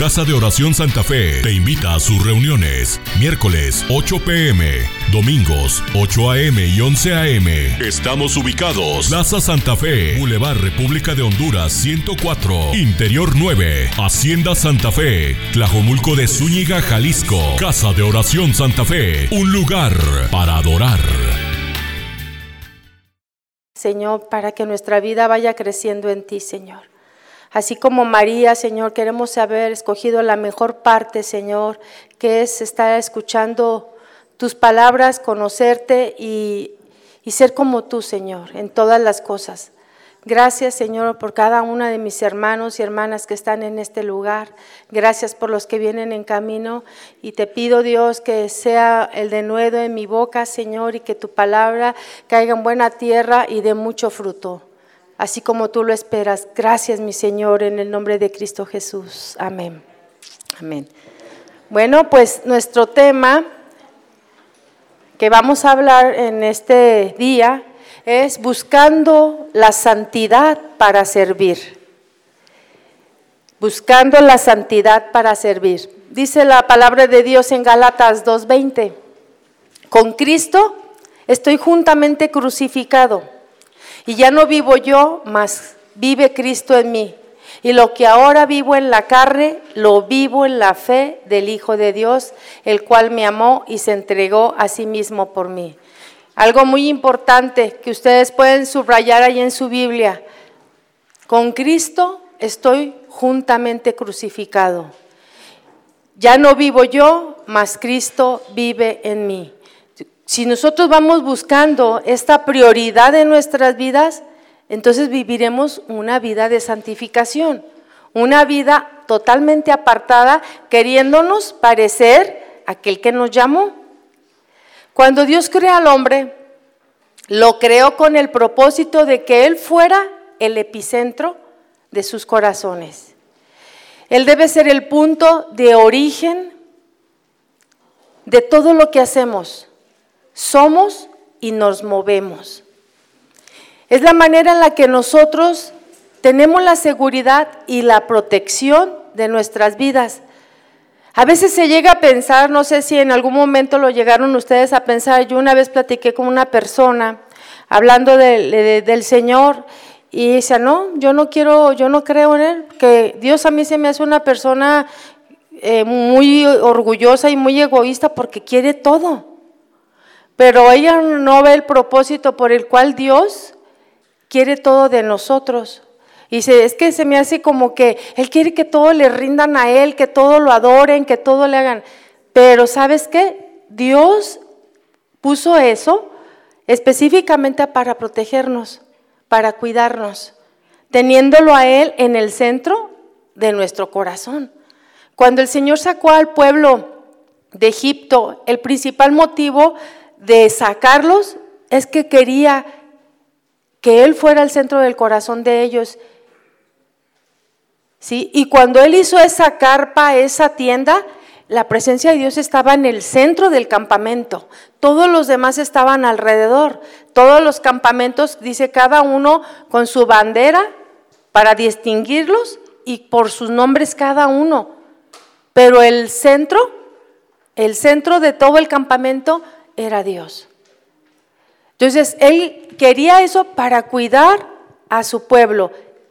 Casa de Oración Santa Fe te invita a sus reuniones. Miércoles 8 pm, domingos 8 am y 11 am. Estamos ubicados. Plaza Santa Fe, Boulevard República de Honduras 104, Interior 9, Hacienda Santa Fe, Tlajomulco de Zúñiga, Jalisco. Casa de Oración Santa Fe, un lugar para adorar. Señor, para que nuestra vida vaya creciendo en ti, Señor. Así como María, Señor, queremos haber escogido la mejor parte, Señor, que es estar escuchando tus palabras, conocerte y, ser como tú, Señor, en todas las cosas. Gracias, Señor, por cada una de mis hermanos y hermanas que están en este lugar. Gracias por los que vienen en camino. Y te pido, Dios, que sea el denuedo en mi boca, Señor, y que tu palabra caiga en buena tierra y dé mucho fruto, así como tú lo esperas. Gracias, mi Señor, en el nombre de Cristo Jesús. Amén. Amén. Bueno, pues nuestro tema que vamos a hablar en este día es buscando la santidad para servir. Buscando la santidad para servir. Dice la palabra de Dios en Gálatas 2:20. Con Cristo estoy juntamente crucificado y ya no vivo yo, mas vive Cristo en mí. Y lo que ahora vivo en la carne, lo vivo en la fe del Hijo de Dios, el cual me amó y se entregó a sí mismo por mí. Algo muy importante que ustedes pueden subrayar ahí en su Biblia. Con Cristo estoy juntamente crucificado. Ya no vivo yo, mas Cristo vive en mí. Si nosotros vamos buscando esta prioridad en nuestras vidas, entonces viviremos una vida de santificación, una vida totalmente apartada, queriéndonos parecer aquel que nos llamó. Cuando Dios crea al hombre, lo creó con el propósito de que Él fuera el epicentro de sus corazones. Él debe ser el punto de origen de todo lo que hacemos. Somos y nos movemos. Es la manera en la que nosotros tenemos la seguridad y la protección de nuestras vidas. A veces se llega a pensar, no sé si en algún momento lo llegaron ustedes a pensar, yo una vez platiqué con una persona hablando del Señor y dice, no, yo no quiero, yo no creo en Él, que Dios a mí se me hace una persona eh, muy orgullosa y muy egoísta porque quiere todo. Pero ella no ve el propósito por el cual Dios quiere todo de nosotros. Y dice, es que se me hace como que Él quiere que todo le rindan a Él, que todo lo adoren, que todo le hagan. Pero ¿sabes qué? Dios puso eso específicamente para protegernos, para cuidarnos, teniéndolo a Él en el centro de nuestro corazón. Cuando el Señor sacó al pueblo de Egipto, el principal motivo de sacarlos es que quería que Él fuera el centro del corazón de ellos ¿sí? Y cuando él hizo esa carpa, esa tienda, la presencia de Dios estaba en el centro del campamento. Todos los demás estaban alrededor. Todos los campamentos, dice cada uno con su bandera para distinguirlos y por sus nombres cada uno. Pero el centro, el centro de todo el campamento era Dios. Entonces, él quería eso para cuidar a su pueblo.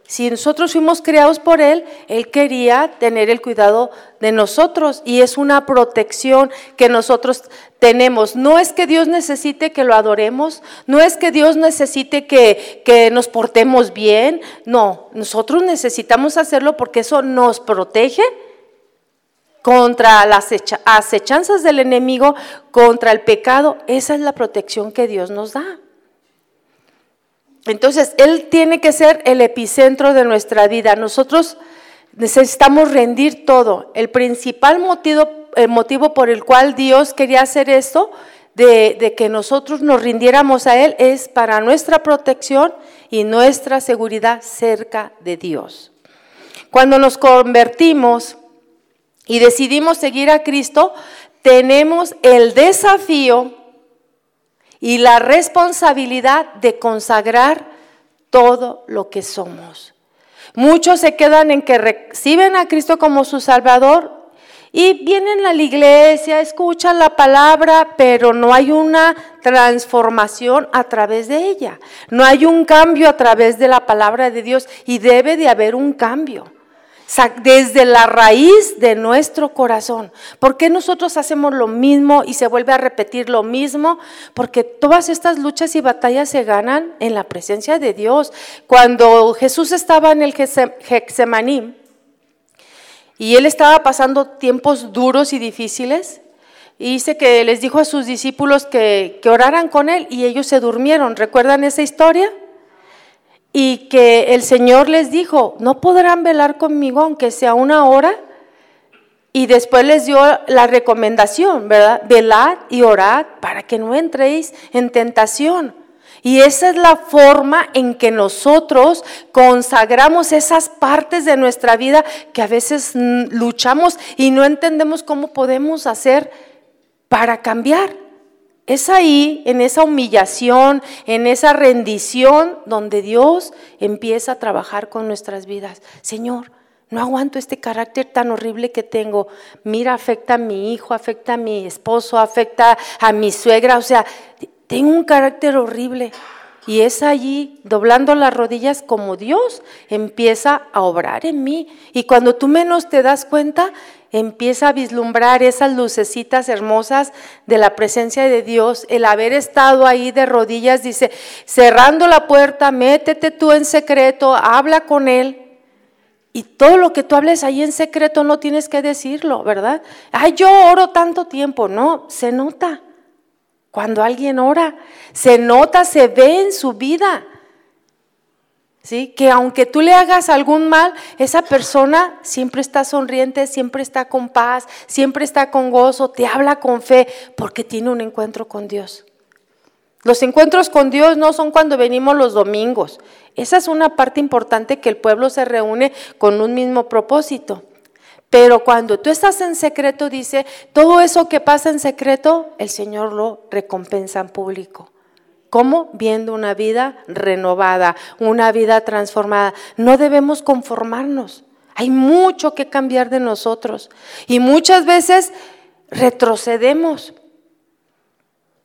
Si nosotros fuimos creados por Él, Él quería tener el cuidado de nosotros y es una protección que nosotros tenemos. No es que Dios necesite que lo adoremos, no es que Dios necesite que, que nos portemos bien, no, nosotros necesitamos hacerlo porque eso nos protege contra las acechanzas del enemigo, contra el pecado. Esa es la protección que Dios nos da. Entonces, Él tiene que ser el epicentro de nuestra vida. Nosotros necesitamos rendir todo. El principal motivo, el motivo por el cual Dios quería hacer esto, de, de, que nosotros nos rindiéramos a Él, es para nuestra protección y nuestra seguridad cerca de Dios. Cuando nos convertimos y decidimos seguir a Cristo, tenemos el desafío y la responsabilidad de consagrar todo lo que somos. Muchos se quedan en que reciben a Cristo como su Salvador y vienen a la iglesia, escuchan la palabra, pero no hay una transformación a través de ella. No hay un cambio a través de la palabra de Dios y debe de haber un cambio. Desde la raíz de nuestro corazón. ¿Por qué nosotros hacemos lo mismo y se vuelve a repetir lo mismo? Porque todas estas luchas y batallas se ganan en la presencia de Dios. Cuando Jesús estaba en el Getsemaní, y él estaba pasando tiempos duros y difíciles. Y dice que les dijo a sus discípulos que, que oraran con él y ellos se durmieron. ¿Recuerdan esa historia? Y que el Señor les dijo, no podrán velar conmigo aunque sea una hora. Y después les dio la recomendación, ¿verdad? Velad y orad para que no entréis en tentación. Y esa es la forma en que nosotros consagramos esas partes de nuestra vida que a veces luchamos y no entendemos cómo podemos hacer para cambiar. Es ahí, en esa humillación, en esa rendición, donde Dios empieza a trabajar con nuestras vidas. Señor, no aguanto este carácter tan horrible que tengo. Mira, afecta a mi hijo, afecta a mi esposo, afecta a mi suegra. O sea, tengo un carácter horrible. Y es allí, doblando las rodillas, como Dios empieza a obrar en mí. Y cuando tú menos te das cuenta, empieza a vislumbrar esas lucecitas hermosas de la presencia de Dios. El haber estado ahí de rodillas, dice, cerrando la puerta, métete tú en secreto, habla con Él. Y todo lo que tú hables ahí en secreto no tienes que decirlo, ¿verdad? Ay, yo oro tanto tiempo. No, se nota. Cuando alguien ora, se nota, se ve en su vida. Que aunque tú le hagas algún mal, esa persona siempre está sonriente, siempre está con paz, siempre está con gozo, te habla con fe, porque tiene un encuentro con Dios. Los encuentros con Dios no son cuando venimos los domingos. Esa es una parte importante que el pueblo se reúne con un mismo propósito. Pero cuando tú estás en secreto, dice, todo eso que pasa en secreto, el Señor lo recompensa en público. ¿Cómo? Viendo una vida renovada, una vida transformada. No debemos conformarnos. Hay mucho que cambiar de nosotros. Y muchas veces retrocedemos.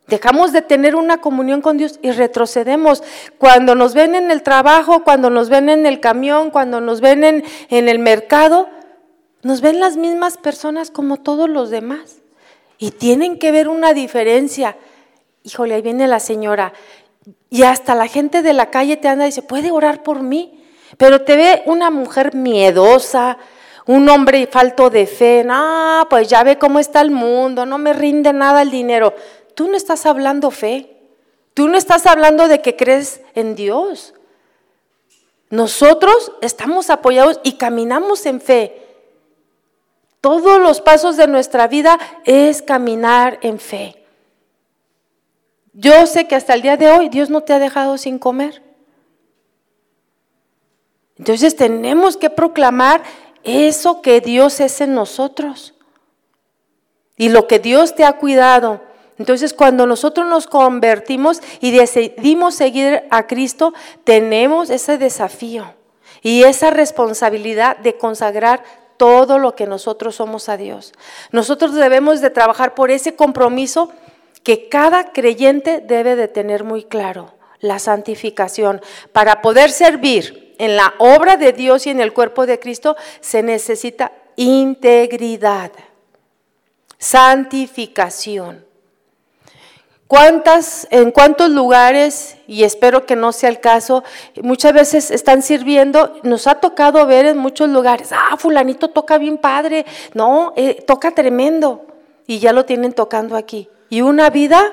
Dejamos de tener una comunión con Dios y retrocedemos. Cuando nos ven en el trabajo, cuando nos ven en el camión, cuando nos ven en, el mercado, nos ven las mismas personas como todos los demás. Y tienen que ver una diferencia. Híjole, ahí viene la señora. Y hasta la gente de la calle te anda y dice, ¿puede orar por mí? Pero te ve una mujer miedosa, un hombre falto de fe. Ah, pues ya ve cómo está el mundo, no me rinde nada el dinero. Tú no estás hablando fe. Tú no estás hablando de que crees en Dios. Nosotros estamos apoyados y caminamos en fe. Todos los pasos de nuestra vida es caminar en fe. Yo sé que hasta el día de hoy Dios no te ha dejado sin comer. Entonces tenemos que proclamar eso que Dios es en nosotros y lo que Dios te ha cuidado. Entonces cuando nosotros nos convertimos y decidimos seguir a Cristo, tenemos ese desafío y esa responsabilidad de consagrar todo lo que nosotros somos a Dios. Nosotros debemos de trabajar por ese compromiso que cada creyente debe de tener muy claro, la santificación. Para poder servir en la obra de Dios y en el cuerpo de Cristo se necesita integridad, santificación. ¿Cuántas, en cuántos lugares, y espero que no sea el caso, muchas veces están sirviendo, nos ha tocado ver en muchos lugares, ah, fulanito toca bien padre, no, eh, toca tremendo, y ya lo tienen tocando aquí. Y una vida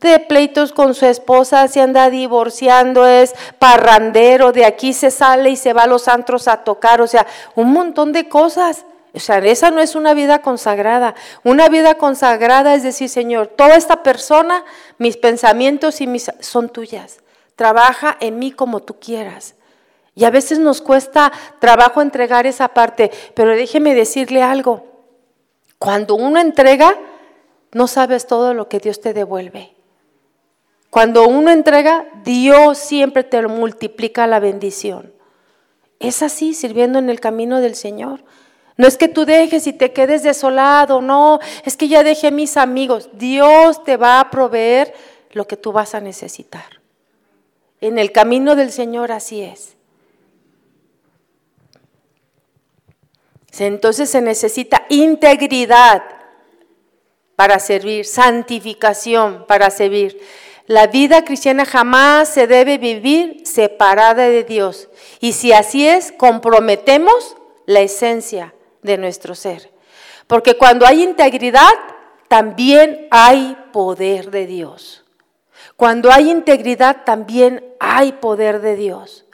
de pleitos con su esposa, se anda divorciando, es parrandero, de aquí se sale y se va a los antros a tocar, o sea, un montón de cosas. O sea, esa no es una vida consagrada. Una vida consagrada es decir, Señor, toda esta persona, mis pensamientos y mis son tuyas. Trabaja en mí como tú quieras. Y a veces nos cuesta trabajo entregar esa parte, pero déjeme decirle algo. Cuando uno entrega, no sabes todo lo que Dios te devuelve. Cuando uno entrega, Dios siempre te multiplica la bendición. Es así, sirviendo en el camino del Señor. No es que tú dejes y te quedes desolado, no, es que ya dejé mis amigos. Dios te va a proveer lo que tú vas a necesitar. En el camino del Señor así es. Entonces se necesita integridad para servir, santificación para servir. La vida cristiana jamás se debe vivir separada de Dios. Y si así es, comprometemos la esencia de nuestro ser. Porque cuando hay integridad, también hay poder de Dios. Cuando hay integridad, también hay poder de Dios.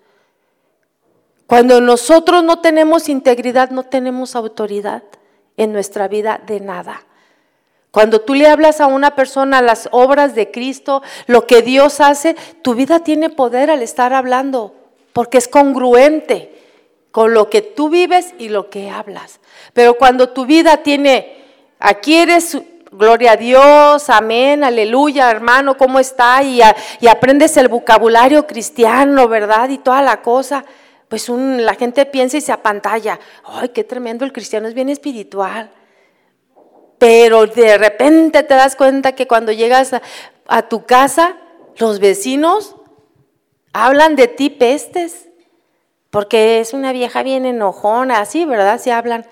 Cuando nosotros no tenemos integridad, no tenemos autoridad en nuestra vida de nada. Cuando tú le hablas a una persona las obras de Cristo, lo que Dios hace, tu vida tiene poder al estar hablando, porque es congruente con lo que tú vives y lo que hablas. Pero cuando tu vida tiene, aquí eres, gloria a Dios, amén, aleluya, hermano, ¿cómo está? Y, y aprendes el vocabulario cristiano, ¿verdad? Y toda la cosa. Pues un, la gente piensa y se apantalla. ¡Ay, qué tremendo! El cristiano es bien espiritual. Pero de repente te das cuenta que cuando llegas a, tu casa, los vecinos hablan de ti pestes, porque es una vieja bien enojona, así, ¿verdad? Se hablan.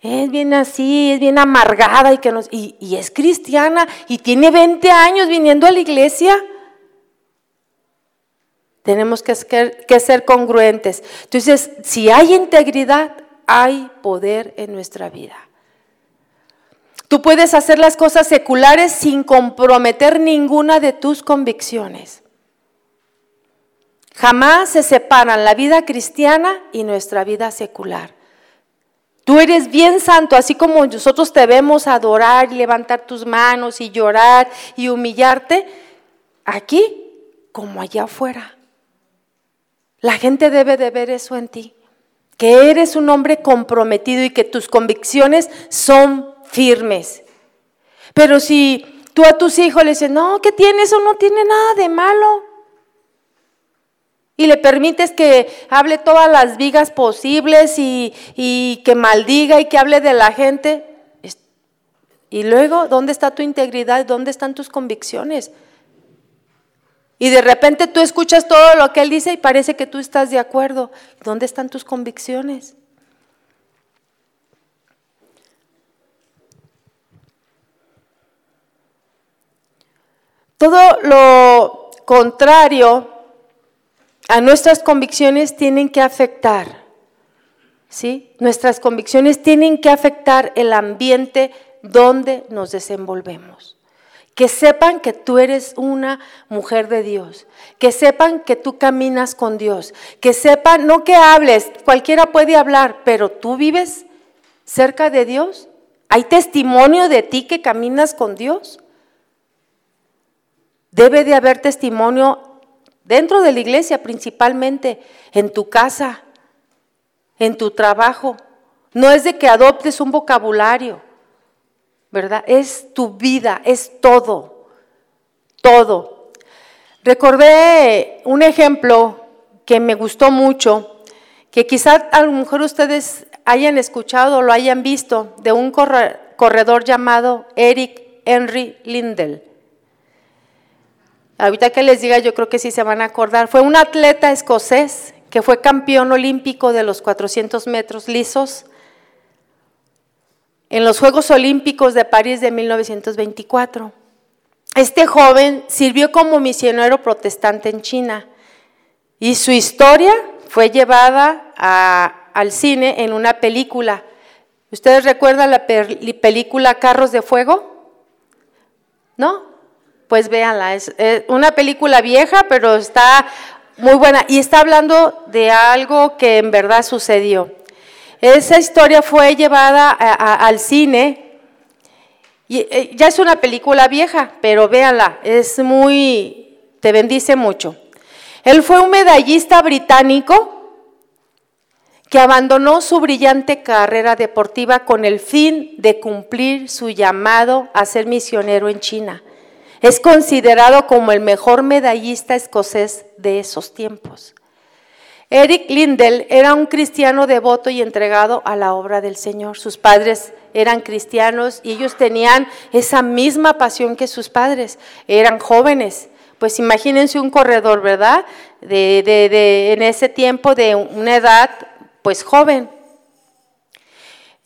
Es bien así, es bien amargada y, que y es cristiana y tiene 20 años viniendo a la iglesia. Tenemos que ser, que ser congruentes. Entonces, si hay integridad, hay poder en nuestra vida. Tú puedes hacer las cosas seculares sin comprometer ninguna de tus convicciones. Jamás se separan la vida cristiana y nuestra vida secular. Tú eres bien santo, así como nosotros te vemos adorar y levantar tus manos y llorar y humillarte, aquí como allá afuera. La gente debe de ver eso en ti, que eres un hombre comprometido y que tus convicciones son firmes. Pero si tú a tus hijos le dices, no, ¿qué tiene? Eso no tiene nada de malo. Y le permites que hable todas las vigas posibles y, y que maldiga y que hable de la gente. Y luego, ¿dónde está tu integridad? ¿Dónde están tus convicciones? Y de repente tú escuchas todo lo que él dice y parece que tú estás de acuerdo. ¿Dónde están tus convicciones? Todo lo contrario a nuestras convicciones tienen que afectar. ¿Sí? Nuestras convicciones tienen que afectar el ambiente donde nos desenvolvemos. Que sepan que tú eres una mujer de Dios, que sepan que tú caminas con Dios, que sepan, no que hables, cualquiera puede hablar, pero tú vives cerca de Dios. ¿Hay testimonio de ti que caminas con Dios? Debe de haber testimonio dentro de la iglesia principalmente, en tu casa, en tu trabajo. No es de que adoptes un vocabulario, ¿verdad? Es tu vida, es todo, todo. Recordé un ejemplo que me gustó mucho, que quizás a lo mejor ustedes hayan escuchado o lo hayan visto, de un corredor llamado Eric Henry Lindell. Ahorita que les diga, yo creo que sí se van a acordar. Fue un atleta escocés que fue campeón olímpico de los 400 metros lisos en los Juegos Olímpicos de París de 1924. Este joven sirvió como misionero protestante en China y su historia fue llevada al cine en una película. ¿Ustedes recuerdan la película Carros de Fuego? ¿No? Pues véanla. Es, una película vieja, pero está muy buena y está hablando de algo que en verdad sucedió. Esa historia fue llevada al cine y eh, ya es una película vieja, pero véanla, es muy, te bendice mucho. Él fue un medallista británico que abandonó su brillante carrera deportiva con el fin de cumplir su llamado a ser misionero en China. Es considerado como el mejor medallista escocés de esos tiempos. Eric Lindell era un cristiano devoto y entregado a la obra del Señor. Sus padres eran cristianos y ellos tenían esa misma pasión que sus padres. Eran jóvenes. Pues imagínense un corredor, ¿verdad? De, en ese tiempo de una edad, pues joven.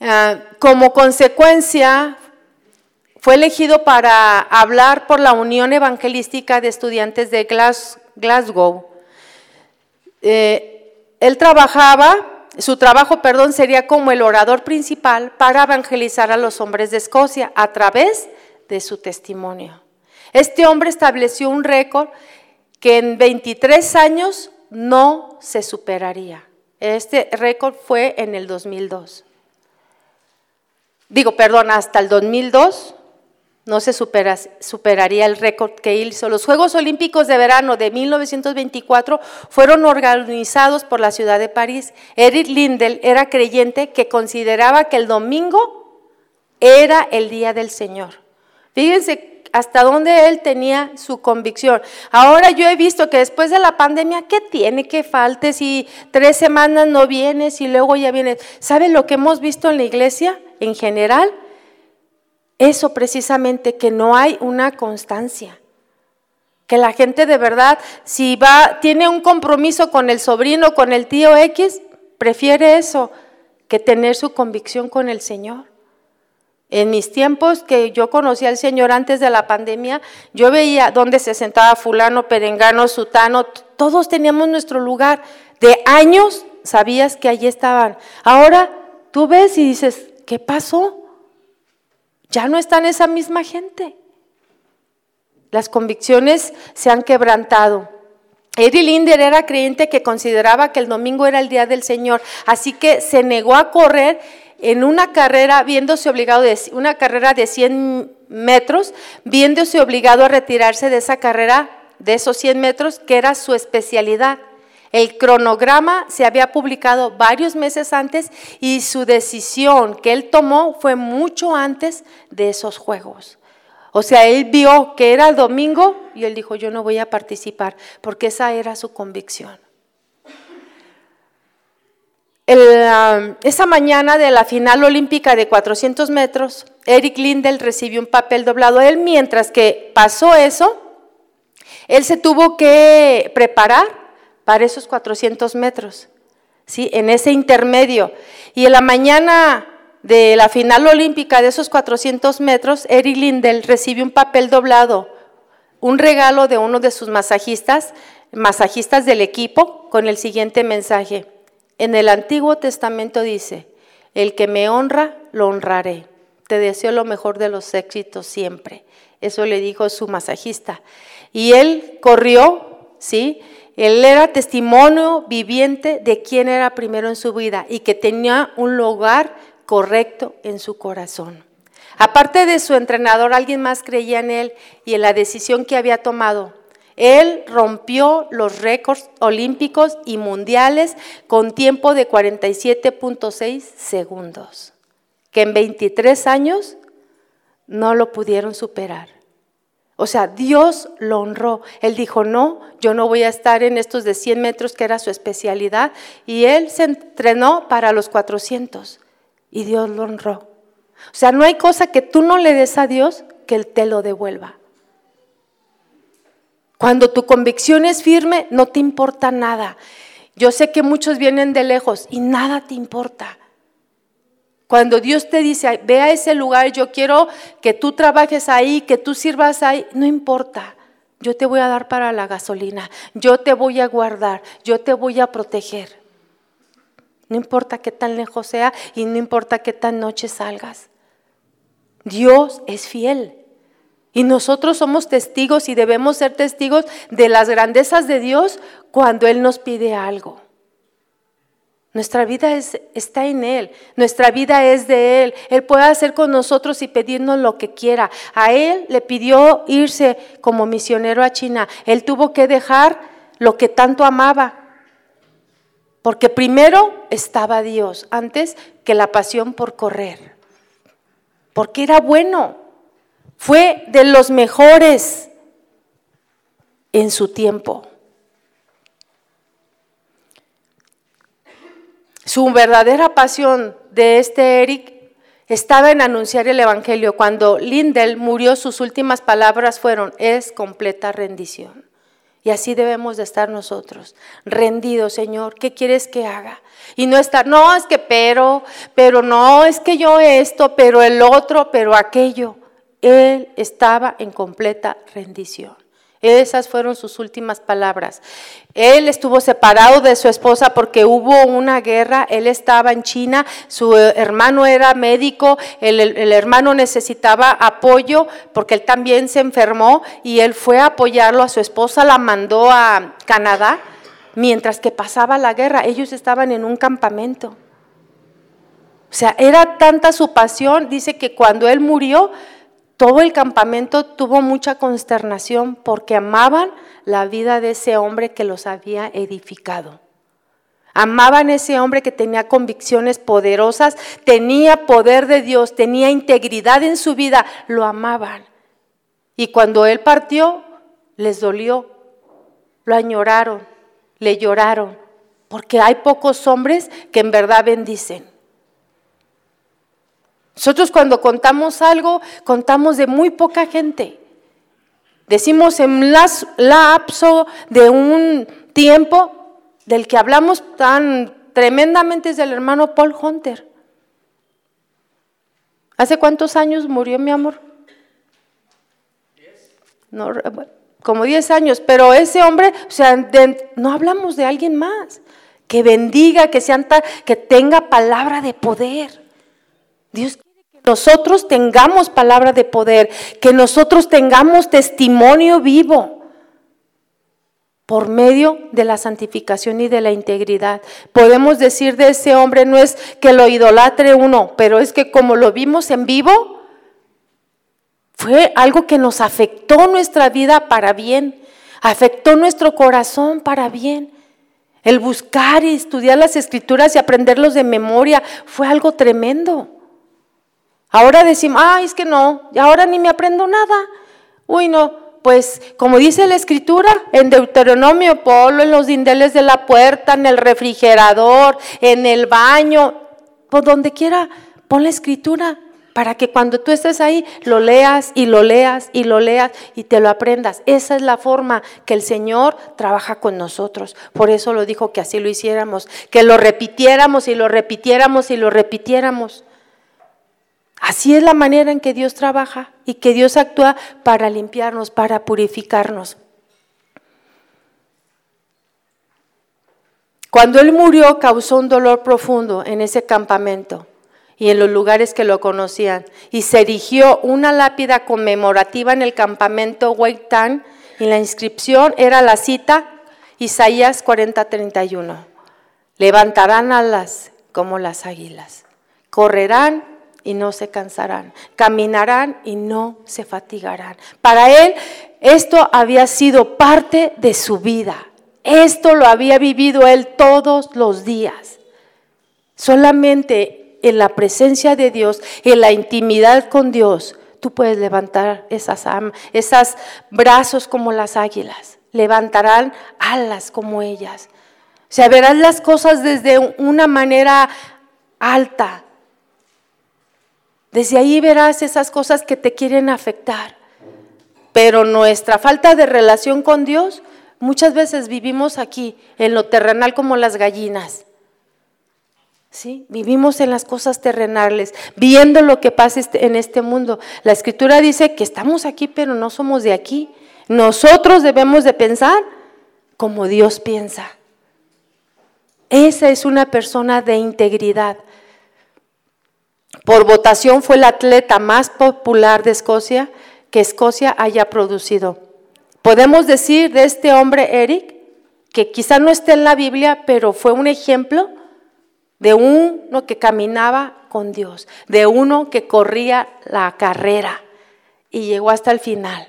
Ah, como consecuencia, fue elegido para hablar por la Unión Evangelística de Estudiantes de Glasgow. Eh, él trabajaba, su trabajo, perdón, sería como el orador principal para evangelizar a los hombres de Escocia a través de su testimonio. Este hombre estableció un récord que en 23 años no se superaría. Este récord fue en el 2002. Digo, perdón, hasta el 2002 no se superaría el récord que hizo. Los Juegos Olímpicos de Verano de 1924 fueron organizados por la ciudad de París. Eric Lindell era creyente que consideraba que el domingo era el día del Señor. Fíjense hasta dónde él tenía su convicción. Ahora yo he visto que después de la pandemia, ¿qué tiene que falte si tres semanas no vienes y luego ya vienes? ¿Sabe lo que hemos visto en la iglesia en general? Eso precisamente, que no hay una constancia. Que la gente de verdad, si va, tiene un compromiso con el sobrino, con el tío X, prefiere eso que tener su convicción con el Señor. En mis tiempos que yo conocí al Señor antes de la pandemia, yo veía dónde se sentaba fulano, perengano, sutano, todos teníamos nuestro lugar. De años sabías que allí estaban. Ahora tú ves y dices, ¿qué pasó? Ya no están esa misma gente. Las convicciones se han quebrantado. Eddie Linder era creyente que consideraba que el domingo era el día del Señor, así que se negó a correr en una carrera, viéndose obligado de una carrera de 100 metros, viéndose obligado a retirarse de esa carrera de esos 100 metros, que era su especialidad. El cronograma se había publicado varios meses antes y su decisión que él tomó fue mucho antes de esos juegos. O sea, él vio que era el domingo y él dijo, yo no voy a participar, porque esa era su convicción. Esa mañana de la final olímpica de 400 metros, Eric Lindell recibió un papel doblado. Él, mientras que pasó eso, él se tuvo que preparar para esos 400 metros, ¿sí? en ese intermedio. Y en la mañana de la final olímpica de esos 400 metros, Eric Lindell recibe un papel doblado, un regalo de uno de sus masajistas, masajistas del equipo, con el siguiente mensaje. En el Antiguo Testamento dice, el que me honra, lo honraré. Te deseo lo mejor de los éxitos siempre. Eso le dijo su masajista. Y él corrió, ¿sí? Él era testimonio viviente de quién era primero en su vida y que tenía un lugar correcto en su corazón. Aparte de su entrenador, alguien más creía en él y en la decisión que había tomado. Él rompió los récords olímpicos y mundiales con tiempo de 47.6 segundos, que en 23 años no lo pudieron superar. O sea, Dios lo honró. Él dijo, no, yo no voy a estar en estos de 100 metros que era su especialidad. Y él se entrenó para los 400 y Dios lo honró. O sea, no hay cosa que tú no le des a Dios que Él te lo devuelva. Cuando tu convicción es firme, no te importa nada. Yo sé que muchos vienen de lejos y nada te importa. Cuando Dios te dice, ve a ese lugar, yo quiero que tú trabajes ahí, que tú sirvas ahí, no importa. Yo te voy a dar para la gasolina, yo te voy a guardar, yo te voy a proteger. No importa qué tan lejos sea y no importa qué tan noche salgas. Dios es fiel. Y nosotros somos testigos y debemos ser testigos de las grandezas de Dios cuando Él nos pide algo. Nuestra vida está en Él, nuestra vida es de Él. Él puede hacer con nosotros y pedirnos lo que quiera. A Él le pidió irse como misionero a China. Él tuvo que dejar lo que tanto amaba. Porque primero estaba Dios, antes que la pasión por correr. Porque era bueno. Fue de los mejores en su tiempo. Su verdadera pasión de este Eric estaba en anunciar el Evangelio. Cuando Lindell murió, sus últimas palabras fueron, es completa rendición. Y así debemos de estar nosotros, rendidos, Señor, ¿qué quieres que haga? Y no estar, no, es que pero, pero no, es que yo esto, pero el otro, pero aquello. Él estaba en completa rendición. Esas fueron sus últimas palabras. Él estuvo separado de su esposa porque hubo una guerra, él estaba en China, su hermano era médico, el, hermano necesitaba apoyo porque él también se enfermó y él fue a apoyarlo, a su esposa la mandó a Canadá mientras que pasaba la guerra, ellos estaban en un campamento. O sea, era tanta su pasión, dice que cuando él murió, todo el campamento tuvo mucha consternación porque amaban la vida de ese hombre que los había edificado. Amaban a ese hombre que tenía convicciones poderosas, tenía poder de Dios, tenía integridad en su vida, lo amaban. Y cuando él partió, les dolió, lo añoraron, le lloraron, porque hay pocos hombres que en verdad bendicen. Nosotros cuando contamos algo, contamos de muy poca gente. Decimos en lapso de un tiempo del que hablamos tan tremendamente es del hermano Paul Hunter. ¿Hace cuántos años murió mi amor? No, como 10 años, pero ese hombre, o sea, no hablamos de alguien más que bendiga, que, sea, que tenga palabra de poder. Dios nosotros tengamos palabra de poder, que nosotros tengamos testimonio vivo por medio de la santificación y de la integridad. Podemos decir de ese hombre no es que lo idolatre uno, pero es que como lo vimos en vivo, fue algo que nos afectó nuestra vida para bien, afectó nuestro corazón para bien. El buscar y estudiar las escrituras y aprenderlos de memoria fue algo tremendo. Ahora decimos, ay, es que no, y ahora ni me aprendo nada. Uy, no, pues como dice la escritura en Deuteronomio, ponlo en los dindeles de la puerta, en el refrigerador, en el baño, por donde quiera, pon la escritura para que cuando tú estés ahí lo leas y lo leas y lo leas y te lo aprendas. Esa es la forma que el Señor trabaja con nosotros. Por eso lo dijo que así lo hiciéramos, que lo repitiéramos y lo repitiéramos y lo repitiéramos. Así es la manera en que Dios trabaja y que Dios actúa para limpiarnos, para purificarnos. Cuando Él murió causó un dolor profundo en ese campamento y en los lugares que lo conocían. Y se erigió una lápida conmemorativa en el campamento Weitan y la inscripción era la cita Isaías 40:31. Levantarán alas como las águilas, correrán y no se cansarán, caminarán y no se fatigarán. Para él esto había sido parte de su vida. Esto lo había vivido él todos los días. Solamente en la presencia de Dios, en la intimidad con Dios, tú puedes levantar esas, esas brazos como las águilas. Levantarán alas como ellas. O sea, verás las cosas desde una manera alta, desde ahí verás esas cosas que te quieren afectar. Pero nuestra falta de relación con Dios, muchas veces vivimos aquí, en lo terrenal como las gallinas. ¿Sí? Vivimos en las cosas terrenales, viendo lo que pasa este, en este mundo. La escritura dice que estamos aquí, pero no somos de aquí. Nosotros debemos de pensar como Dios piensa. Esa es una persona de integridad. Por votación fue el atleta más popular de Escocia que Escocia haya producido. Podemos decir de este hombre, Eric, que quizá no esté en la Biblia, pero fue un ejemplo de uno que caminaba con Dios, de uno que corría la carrera y llegó hasta el final,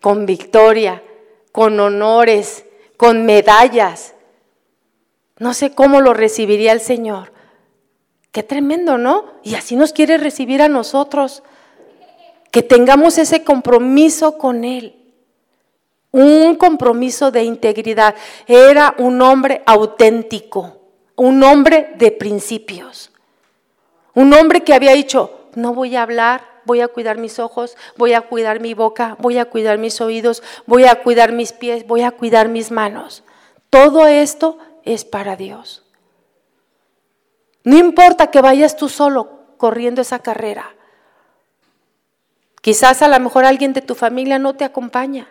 con victoria, con honores, con medallas. No sé cómo lo recibiría el Señor, Qué tremendo, ¿no? Y así nos quiere recibir a nosotros. Que tengamos ese compromiso con Él. Un compromiso de integridad. Era un hombre auténtico. un hombre de principios. Un hombre que había dicho, no voy a hablar, voy a cuidar mis ojos, voy a cuidar mi boca, voy a cuidar mis oídos, voy a cuidar mis pies, voy a cuidar mis manos. Todo esto es para Dios. No importa que vayas tú solo corriendo esa carrera. Quizás a lo mejor alguien de tu familia no te acompaña.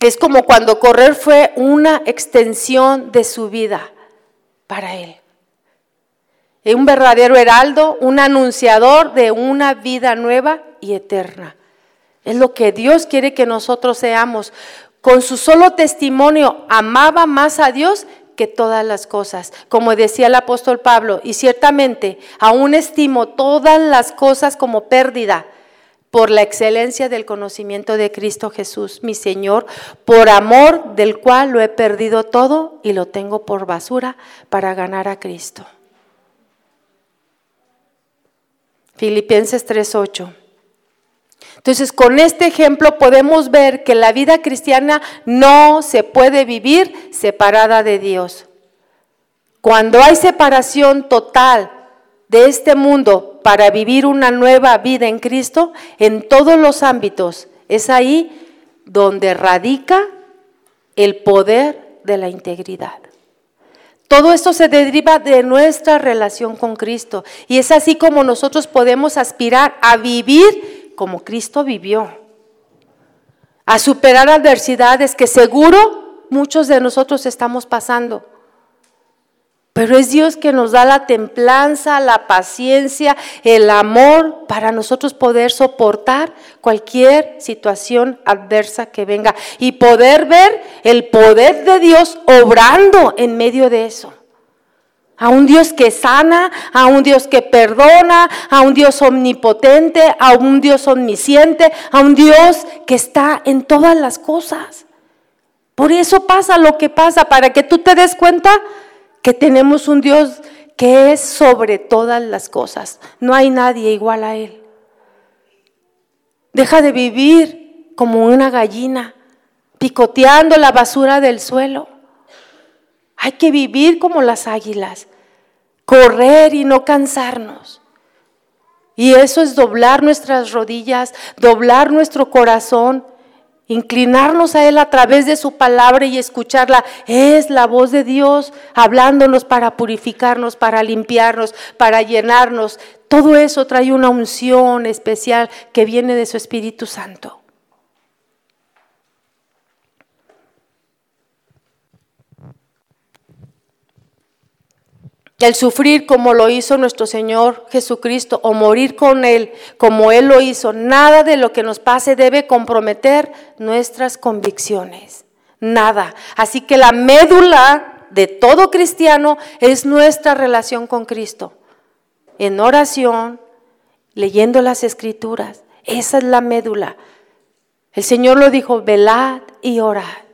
Es como cuando correr fue una extensión de su vida para él. Un verdadero heraldo, un anunciador de una vida nueva y eterna. Es lo que Dios quiere que nosotros seamos. Con su solo testimonio amaba más a Dios que todas las cosas, como decía el apóstol Pablo, y ciertamente aún estimo todas las cosas como pérdida por la excelencia del conocimiento de Cristo Jesús, mi Señor, por amor del cual lo he perdido todo y lo tengo por basura para ganar a Cristo. Filipenses 3:8. Entonces, con este ejemplo podemos ver que la vida cristiana no se puede vivir separada de Dios. Cuando hay separación total de este mundo para vivir una nueva vida en Cristo, en todos los ámbitos, es ahí donde radica el poder de la integridad. Todo esto se deriva de nuestra relación con Cristo y es así como nosotros podemos aspirar a vivir como Cristo vivió, a superar adversidades que seguro muchos de nosotros estamos pasando. Pero es Dios que nos da la templanza, la paciencia, el amor para nosotros poder soportar cualquier situación adversa que venga y poder ver el poder de Dios obrando en medio de eso. A un Dios que sana, a un Dios que perdona, a un Dios omnipotente, a un Dios omnisciente, a un Dios que está en todas las cosas. Por eso pasa lo que pasa, para que tú te des cuenta que tenemos un Dios que es sobre todas las cosas. No hay nadie igual a Él. Deja de vivir como una gallina, picoteando la basura del suelo. Hay que vivir como las águilas, correr y no cansarnos. Y eso es doblar nuestras rodillas, doblar nuestro corazón, inclinarnos a Él a través de su palabra y escucharla. Es la voz de Dios hablándonos para purificarnos, para limpiarnos, para llenarnos. Todo eso trae una unción especial que viene de su Espíritu Santo. El sufrir como lo hizo nuestro Señor Jesucristo o morir con Él como Él lo hizo, nada de lo que nos pase debe comprometer nuestras convicciones. Nada. Así que la médula de todo cristiano es nuestra relación con Cristo. En oración, leyendo las escrituras. Esa es la médula. El Señor lo dijo, velad y orad.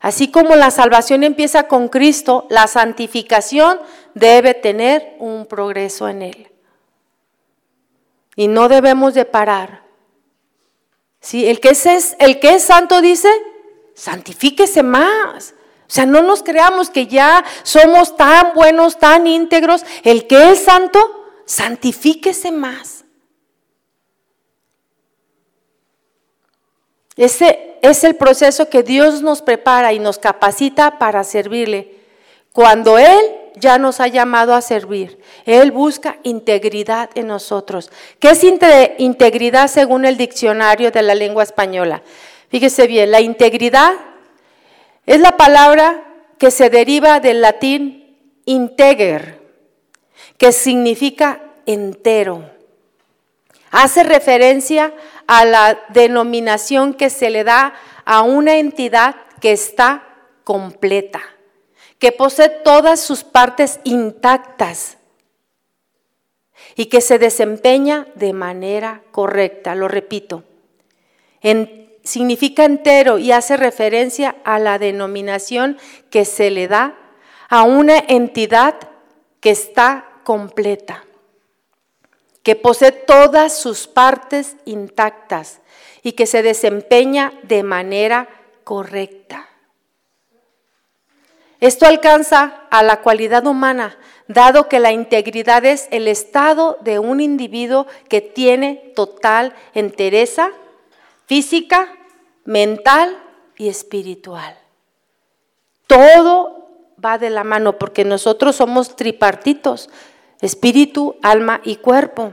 Así como la salvación empieza con Cristo, la santificación debe tener un progreso en él. Y no debemos de parar. Si el que es, el que es santo dice, santifíquese más. O sea, no nos creamos que ya somos tan buenos, tan íntegros. El que es santo, santifíquese más. Ese es el proceso que Dios nos prepara y nos capacita para servirle. Cuando Él ya nos ha llamado a servir, Él busca integridad en nosotros. ¿Qué es integridad según el diccionario de la lengua española? Fíjese bien, la integridad es la palabra que se deriva del latín integer, que significa entero. Hace referencia a la denominación que se le da a una entidad que está completa, que posee todas sus partes intactas y que se desempeña de manera correcta. Lo repito, significa entero y hace referencia a la denominación que se le da a una entidad que está completa que posee todas sus partes intactas y que se desempeña de manera correcta. Esto alcanza a la cualidad humana, dado que la integridad es el estado de un individuo que tiene total entereza física, mental y espiritual. Todo va de la mano porque nosotros somos tripartitos, espíritu, alma y cuerpo.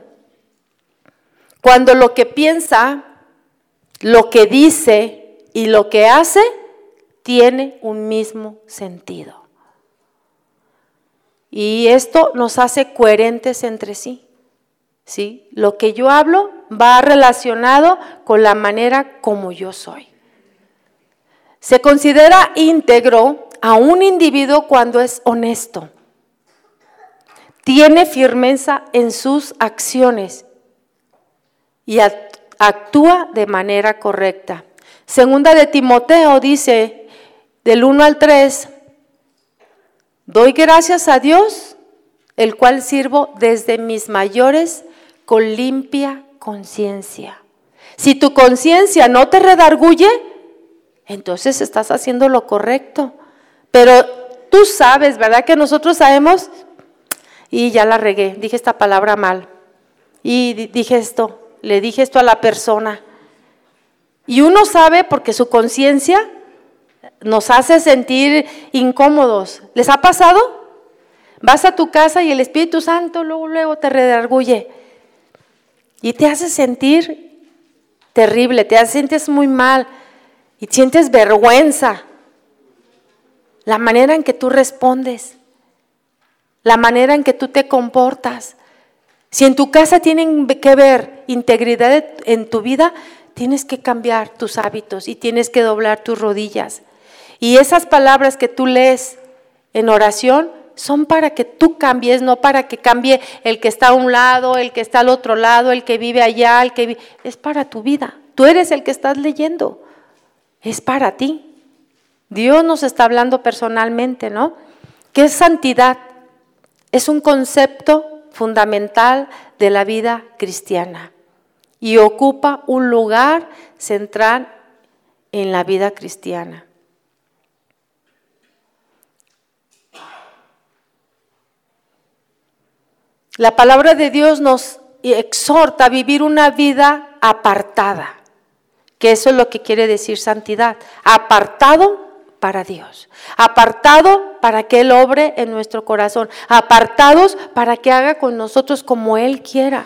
Cuando lo que piensa, lo que dice y lo que hace tiene un mismo sentido. Y esto nos hace coherentes entre sí. ¿sí? Lo que yo hablo va relacionado con la manera como yo soy. Se considera íntegro a un individuo cuando es honesto. Tiene firmeza en sus acciones y actúa de manera correcta. Segunda de Timoteo dice, del 1 al 3, doy gracias a Dios, el cual sirvo desde mis mayores con limpia conciencia. Si tu conciencia no te redarguye, entonces estás haciendo lo correcto. Pero tú sabes, ¿verdad? Que nosotros sabemos, y ya la regué, dije esta palabra mal, y dije esto, le dije esto a la persona. Y uno sabe porque su conciencia nos hace sentir incómodos. ¿Les ha pasado? Vas a tu casa y el Espíritu Santo luego, luego te redarguye y te hace sentir terrible, te sientes muy mal y sientes vergüenza. La manera en que tú respondes, la manera en que tú te comportas. Si en tu casa tienen que ver integridad en tu vida, tienes que cambiar tus hábitos y tienes que doblar tus rodillas. Y esas palabras que tú lees en oración son para que tú cambies, no para que cambie el que está a un lado, el que está al otro lado, el que vive allá, el que vive... Es para tu vida. Tú eres el que estás leyendo. Es para ti. Dios nos está hablando personalmente, ¿no? ¿Qué es santidad? Es un concepto fundamental de la vida cristiana y ocupa un lugar central en la vida cristiana. La palabra de Dios nos exhorta a vivir una vida apartada, que eso es lo que quiere decir santidad, apartado para Dios, apartado para que Él obre en nuestro corazón, apartados para que haga con nosotros como Él quiera.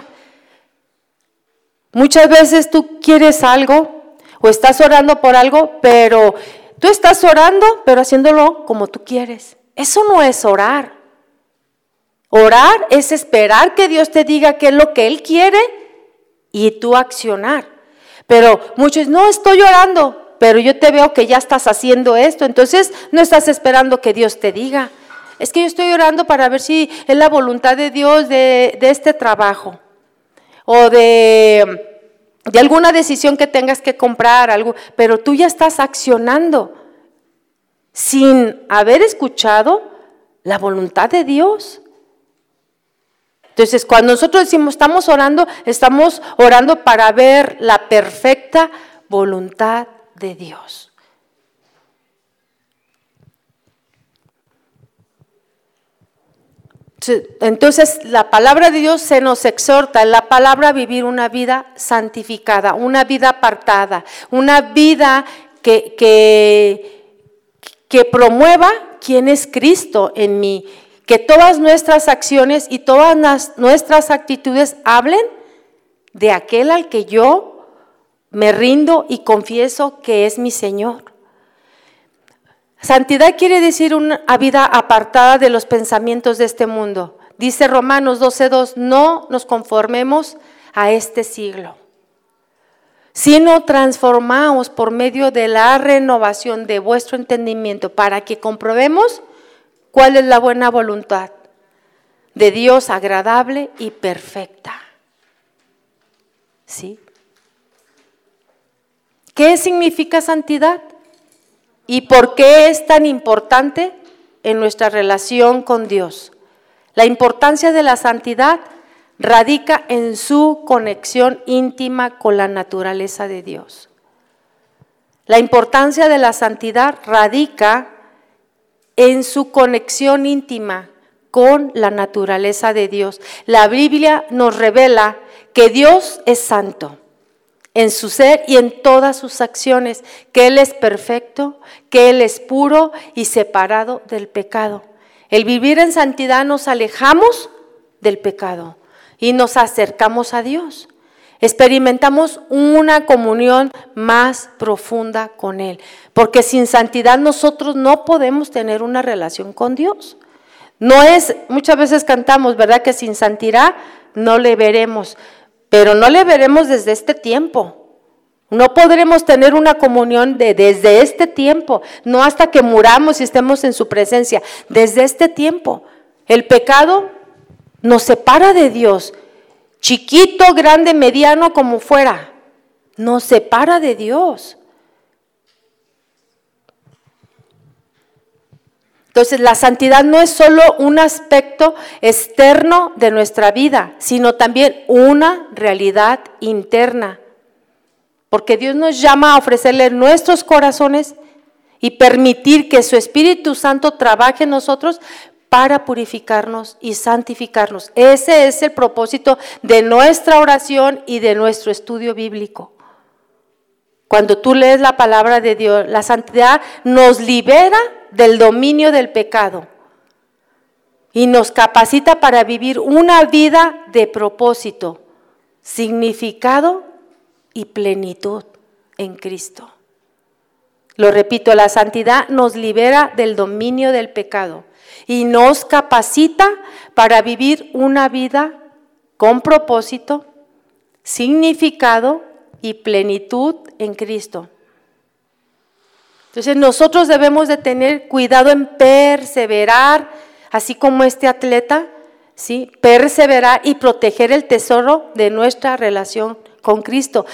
Muchas veces tú quieres algo o estás orando por algo, pero tú estás orando, pero haciéndolo como tú quieres. Eso no es orar. Orar es esperar que Dios te diga qué es lo que Él quiere y tú accionar. Pero muchos, no estoy orando, pero yo te veo que ya estás haciendo esto, entonces no estás esperando que Dios te diga. Es que yo estoy orando para ver si es la voluntad de Dios de, este trabajo o de, alguna decisión que tengas que comprar, algo, pero tú ya estás accionando sin haber escuchado la voluntad de Dios. Entonces, cuando nosotros decimos estamos orando, estamos orando para ver la perfecta voluntad de Dios. Entonces la palabra de Dios se nos exhorta, en la palabra vivir una vida santificada, una vida apartada, una vida que, que, que promueva quién es Cristo en mí, que todas nuestras acciones y todas nuestras actitudes hablen de aquel al que yo me rindo y confieso que es mi Señor. Santidad quiere decir una vida apartada de los pensamientos de este mundo. Dice Romanos 12.2, no nos conformemos a este siglo, sino transformamos por medio de la renovación de vuestro entendimiento para que comprobemos cuál es la buena voluntad de Dios agradable y perfecta. ¿Sí? ¿Qué significa santidad? ¿Y por qué es tan importante en nuestra relación con Dios? La importancia de la santidad radica en su conexión íntima con la naturaleza de Dios. La importancia de la santidad radica en su conexión íntima con la naturaleza de Dios. La Biblia nos revela que Dios es santo en su ser y en todas sus acciones, que Él es perfecto, que Él es puro y separado del pecado. El vivir en santidad nos alejamos del pecado y nos acercamos a Dios. Experimentamos una comunión más profunda con Él, porque sin santidad nosotros no podemos tener una relación con Dios. No es, muchas veces cantamos, ¿verdad? Que sin santidad no le veremos, pero no le veremos desde este tiempo. No podremos tener una comunión de, desde este tiempo, no hasta que muramos y estemos en su presencia, desde este tiempo. El pecado nos separa de Dios, chiquito, grande, mediano, como fuera, nos separa de Dios. Entonces, la santidad no es solo un aspecto externo de nuestra vida, sino también una realidad interna. Porque Dios nos llama a ofrecerle nuestros corazones y permitir que su Espíritu Santo trabaje en nosotros para purificarnos y santificarnos. Ese es el propósito de nuestra oración y de nuestro estudio bíblico. Cuando tú lees la palabra de Dios, la santidad nos libera del dominio del pecado y nos capacita para vivir una vida de propósito, significado y plenitud en Cristo. Lo repito, la santidad nos libera del dominio del pecado y nos capacita para vivir una vida con propósito, significado y plenitud en Cristo. Entonces nosotros debemos de tener cuidado en perseverar, así como este atleta, ¿sí? Perseverar y proteger el tesoro de nuestra relación con Cristo.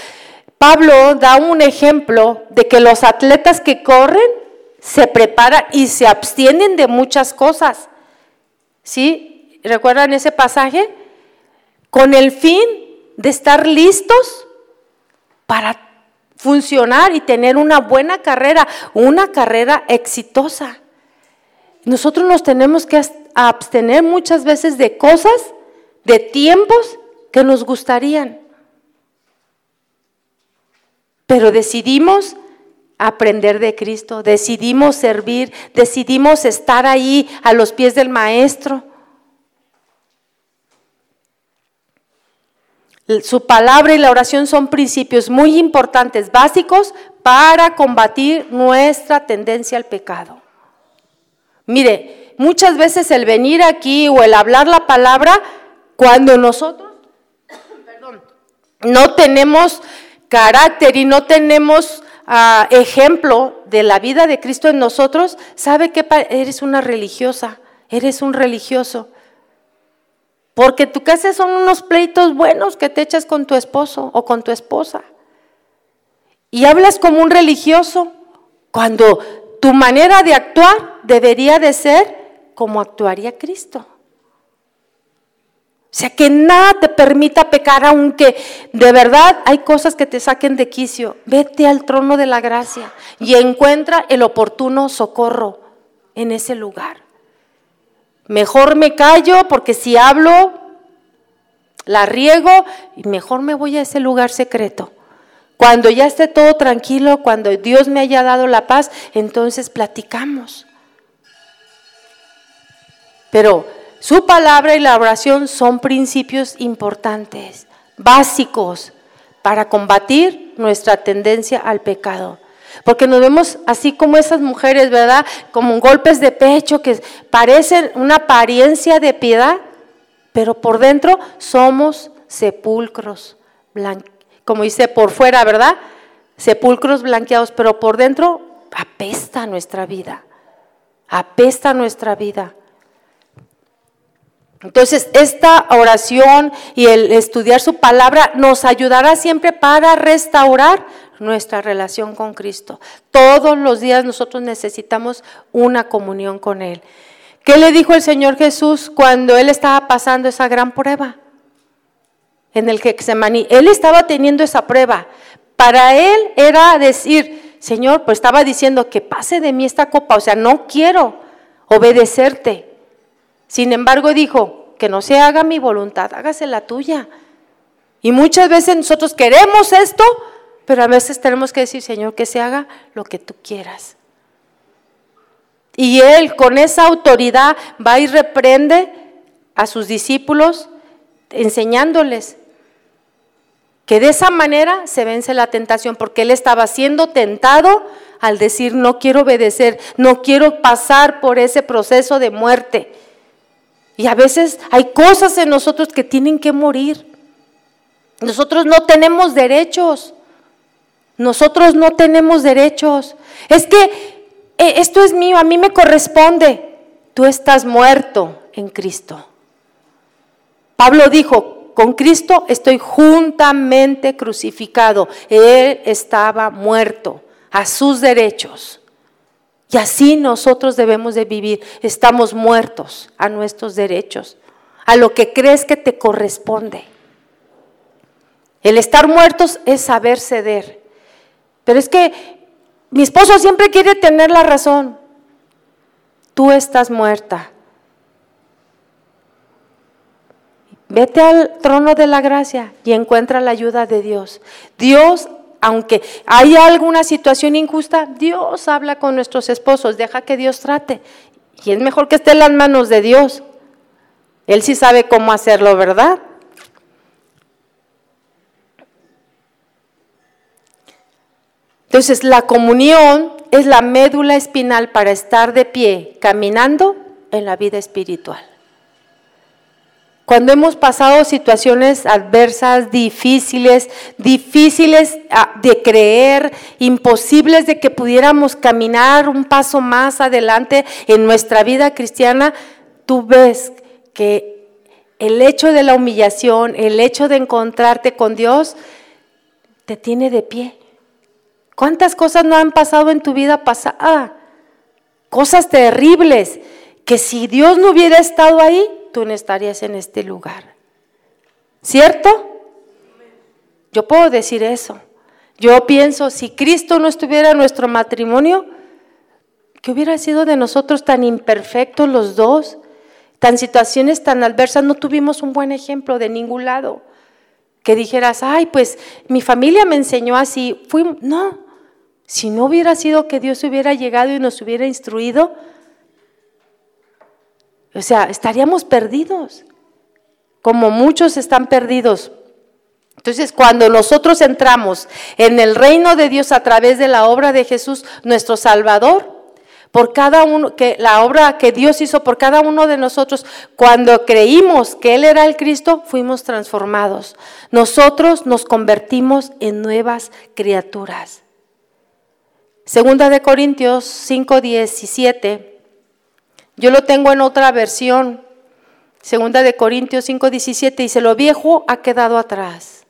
Pablo da un ejemplo de que los atletas que corren se preparan y se abstienen de muchas cosas. ¿Sí? ¿Recuerdan ese pasaje? Con el fin de estar listos para funcionar y tener una buena carrera, una carrera exitosa. Nosotros nos tenemos que abstener muchas veces de cosas, de tiempos que nos gustarían. Pero decidimos aprender de Cristo, decidimos servir, decidimos estar ahí a los pies del Maestro. Su palabra y la oración son principios muy importantes, básicos para combatir nuestra tendencia al pecado. Mire, muchas veces el venir aquí o el hablar la palabra, cuando nosotros no tenemos carácter y no tenemos ah, ejemplo de la vida de Cristo en nosotros, sabe que eres una religiosa, eres un religioso. Porque tu casa son unos pleitos buenos que te echas con tu esposo o con tu esposa. Y hablas como un religioso cuando tu manera de actuar debería de ser como actuaría Cristo. O sea, que nada te permita pecar, aunque de verdad hay cosas que te saquen de quicio. Vete al trono de la gracia y encuentra el oportuno socorro en ese lugar. Mejor me callo porque si hablo, la riego y mejor me voy a ese lugar secreto. Cuando ya esté todo tranquilo, cuando Dios me haya dado la paz, entonces platicamos. Pero su palabra y la oración son principios importantes, básicos, para combatir nuestra tendencia al pecado. Porque nos vemos así como esas mujeres, ¿verdad? Como golpes de pecho que parecen una apariencia de piedad, pero por dentro somos sepulcros, como dice por fuera, ¿verdad? Sepulcros blanqueados, pero por dentro apesta nuestra vida, apesta nuestra vida. Entonces, esta oración y el estudiar su palabra nos ayudará siempre para restaurar nuestra relación con Cristo. Todos los días nosotros necesitamos una comunión con Él. ¿Qué le dijo el Señor Jesús cuando Él estaba pasando esa gran prueba? En el que se maní. Él estaba teniendo esa prueba. Para Él era decir, Señor, pues estaba diciendo que pase de mí esta copa, o sea, no quiero. obedecerte. Sin embargo, dijo, que no se haga mi voluntad, hágase la tuya. Y muchas veces nosotros queremos esto, pero a veces tenemos que decir, Señor, que se haga lo que tú quieras. Y Él con esa autoridad va y reprende a sus discípulos, enseñándoles que de esa manera se vence la tentación, porque Él estaba siendo tentado al decir, no quiero obedecer, no quiero pasar por ese proceso de muerte. Y a veces hay cosas en nosotros que tienen que morir. Nosotros no tenemos derechos. Nosotros no tenemos derechos. Es que eh, esto es mío, a mí me corresponde. Tú estás muerto en Cristo. Pablo dijo, con Cristo estoy juntamente crucificado. Él estaba muerto a sus derechos. Y así nosotros debemos de vivir. Estamos muertos a nuestros derechos, a lo que crees que te corresponde. El estar muertos es saber ceder. Pero es que mi esposo siempre quiere tener la razón. Tú estás muerta. Vete al trono de la gracia y encuentra la ayuda de Dios. Dios, aunque haya alguna situación injusta, Dios habla con nuestros esposos, deja que Dios trate. Y es mejor que esté en las manos de Dios. Él sí sabe cómo hacerlo, ¿verdad? Entonces, la comunión es la médula espinal para estar de pie, caminando en la vida espiritual. Cuando hemos pasado situaciones adversas, difíciles, difíciles ah, de creer, imposibles de que pudiéramos caminar un paso más adelante en nuestra vida cristiana, tú ves que el hecho de la humillación, el hecho de encontrarte con Dios, te tiene de pie. ¿Cuántas cosas no han pasado en tu vida pasada? Cosas terribles que si Dios no hubiera estado ahí, tú no estarías en este lugar. ¿Cierto? Yo puedo decir eso. Yo pienso, si Cristo no estuviera en nuestro matrimonio, ¿qué hubiera sido de nosotros tan imperfectos los dos? Tan situaciones tan adversas, no tuvimos un buen ejemplo de ningún lado. Que dijeras, ay, pues mi familia me enseñó así. Fui, no, si no hubiera sido que Dios hubiera llegado y nos hubiera instruido, o sea, estaríamos perdidos, como muchos están perdidos. Entonces, cuando nosotros entramos en el reino de Dios a través de la obra de Jesús, nuestro Salvador, por cada uno, que la obra que Dios hizo por cada uno de nosotros, cuando creímos que Él era el Cristo, fuimos transformados. Nosotros nos convertimos en nuevas criaturas. Segunda de Corintios 5, 17. Yo lo tengo en otra versión. Segunda de Corintios 5, 17 dice, lo viejo ha quedado atrás.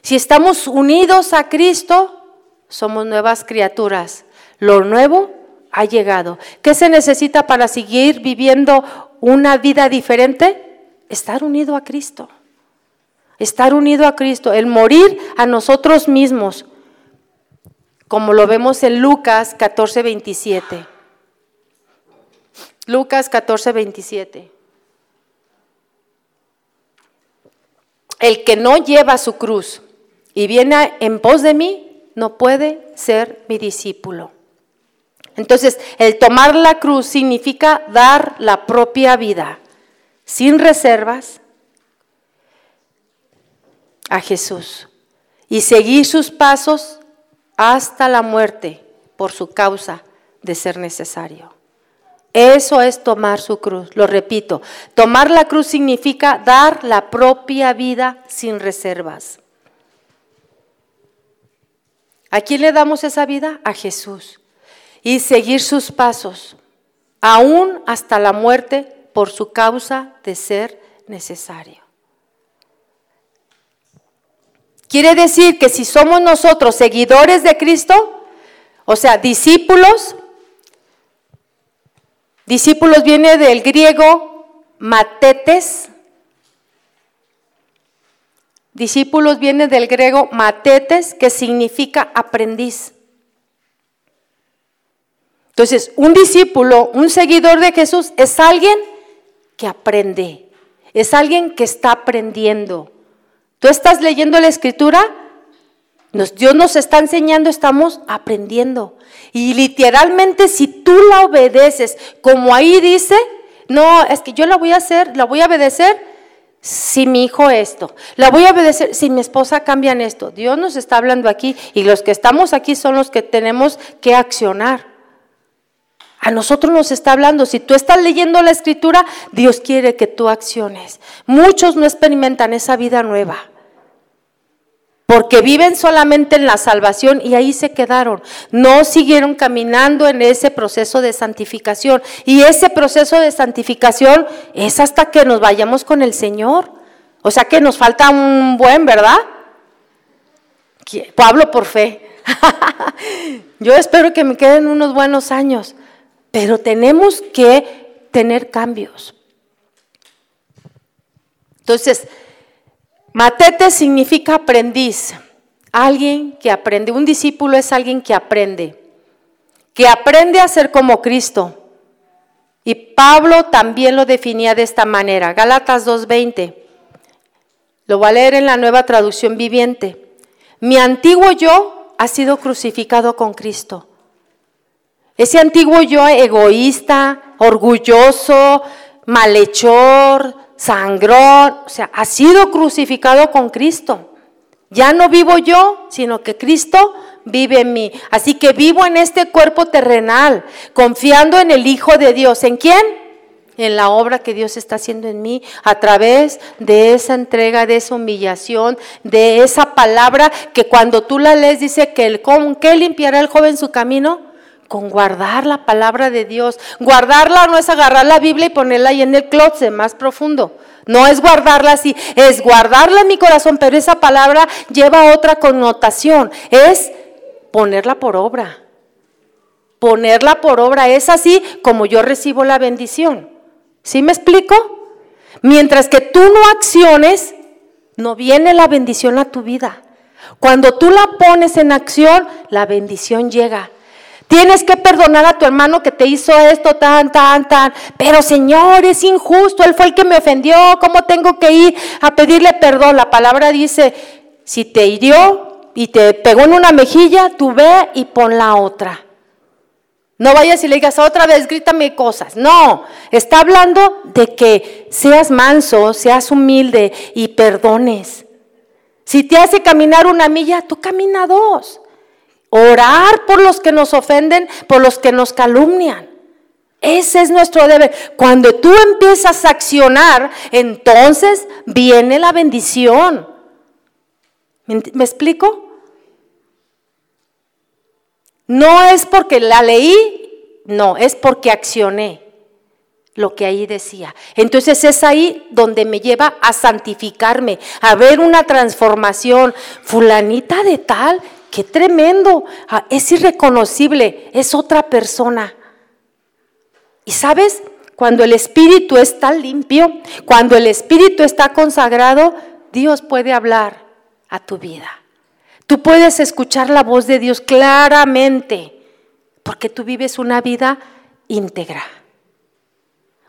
Si estamos unidos a Cristo, somos nuevas criaturas. Lo nuevo ha llegado. ¿Qué se necesita para seguir viviendo una vida diferente? Estar unido a Cristo. Estar unido a Cristo, el morir a nosotros mismos como lo vemos en Lucas 14, 27. Lucas 14, 27. El que no lleva su cruz y viene en pos de mí, no puede ser mi discípulo. Entonces, el tomar la cruz significa dar la propia vida, sin reservas, a Jesús y seguir sus pasos hasta la muerte por su causa de ser necesario. Eso es tomar su cruz. Lo repito, tomar la cruz significa dar la propia vida sin reservas. ¿A quién le damos esa vida? A Jesús. Y seguir sus pasos, aún hasta la muerte por su causa de ser necesario. Quiere decir que si somos nosotros seguidores de Cristo, o sea, discípulos, discípulos viene del griego matetes, discípulos viene del griego matetes, que significa aprendiz. Entonces, un discípulo, un seguidor de Jesús es alguien que aprende, es alguien que está aprendiendo. Tú estás leyendo la escritura, Dios nos está enseñando, estamos aprendiendo. Y literalmente si tú la obedeces, como ahí dice, no, es que yo la voy a hacer, la voy a obedecer si mi hijo esto, la voy a obedecer si mi esposa cambia en esto. Dios nos está hablando aquí y los que estamos aquí son los que tenemos que accionar. A nosotros nos está hablando. Si tú estás leyendo la escritura, Dios quiere que tú acciones. Muchos no experimentan esa vida nueva. Porque viven solamente en la salvación y ahí se quedaron. No siguieron caminando en ese proceso de santificación. Y ese proceso de santificación es hasta que nos vayamos con el Señor. O sea que nos falta un buen, ¿verdad? Pablo por fe. Yo espero que me queden unos buenos años. Pero tenemos que tener cambios. Entonces, matete significa aprendiz. Alguien que aprende. Un discípulo es alguien que aprende. Que aprende a ser como Cristo. Y Pablo también lo definía de esta manera. Gálatas 2.20. Lo voy a leer en la nueva traducción viviente. Mi antiguo yo ha sido crucificado con Cristo. Ese antiguo yo egoísta, orgulloso, malhechor, sangrón, o sea, ha sido crucificado con Cristo. Ya no vivo yo, sino que Cristo vive en mí. Así que vivo en este cuerpo terrenal, confiando en el Hijo de Dios. ¿En quién? En la obra que Dios está haciendo en mí, a través de esa entrega, de esa humillación, de esa palabra que cuando tú la lees dice que el, ¿con qué limpiará el joven su camino? Con guardar la palabra de Dios. Guardarla no es agarrar la Biblia y ponerla ahí en el closet más profundo. No es guardarla así, es guardarla en mi corazón, pero esa palabra lleva otra connotación. Es ponerla por obra. Ponerla por obra es así como yo recibo la bendición. ¿Sí me explico? Mientras que tú no acciones, no viene la bendición a tu vida. Cuando tú la pones en acción, la bendición llega. Tienes que perdonar a tu hermano que te hizo esto, tan, tan, tan. Pero Señor, es injusto, Él fue el que me ofendió. ¿Cómo tengo que ir a pedirle perdón? La palabra dice, si te hirió y te pegó en una mejilla, tú ve y pon la otra. No vayas y le digas otra vez, grítame cosas. No, está hablando de que seas manso, seas humilde y perdones. Si te hace caminar una milla, tú camina dos. Orar por los que nos ofenden, por los que nos calumnian. Ese es nuestro deber. Cuando tú empiezas a accionar, entonces viene la bendición. ¿Me, explico? No es porque la leí, no, es porque accioné lo que ahí decía. Entonces es ahí donde me lleva a santificarme, a ver una transformación. Fulanita de tal qué tremendo, ah, es irreconocible, es otra persona. Y sabes, cuando el espíritu está limpio, cuando el espíritu está consagrado, Dios puede hablar a tu vida. Tú puedes escuchar la voz de Dios claramente, porque tú vives una vida íntegra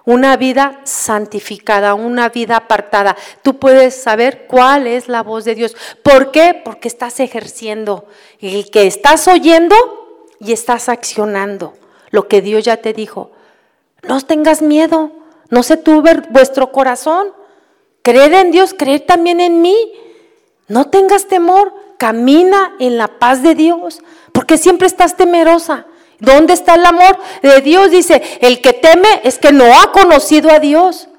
una vida santificada, una vida apartada. Tú puedes saber cuál es la voz de Dios. ¿Por qué? Porque estás ejerciendo. El que estás oyendo y estás accionando lo que Dios ya te dijo. No tengas miedo, no se tuve vuestro corazón. Creed en Dios, creed también en mí. No tengas temor, camina en la paz de Dios, porque siempre estás temerosa. ¿Dónde está el amor de Dios? Dice, el que teme es que no ha conocido a Dios.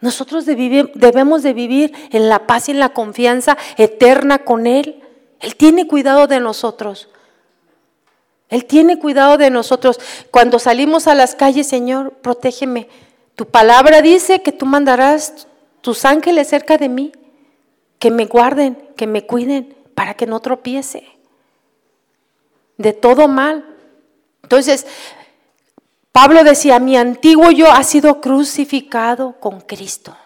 Nosotros debemos de vivir en la paz y en la confianza eterna con Él. Él tiene cuidado de nosotros. Él tiene cuidado de nosotros. Cuando salimos a las calles, Señor, protégeme. Tu palabra dice que tú mandarás tus ángeles cerca de mí, que me guarden, que me cuiden, para que no tropiece de todo mal. Entonces, Pablo decía, mi antiguo yo ha sido crucificado con Cristo.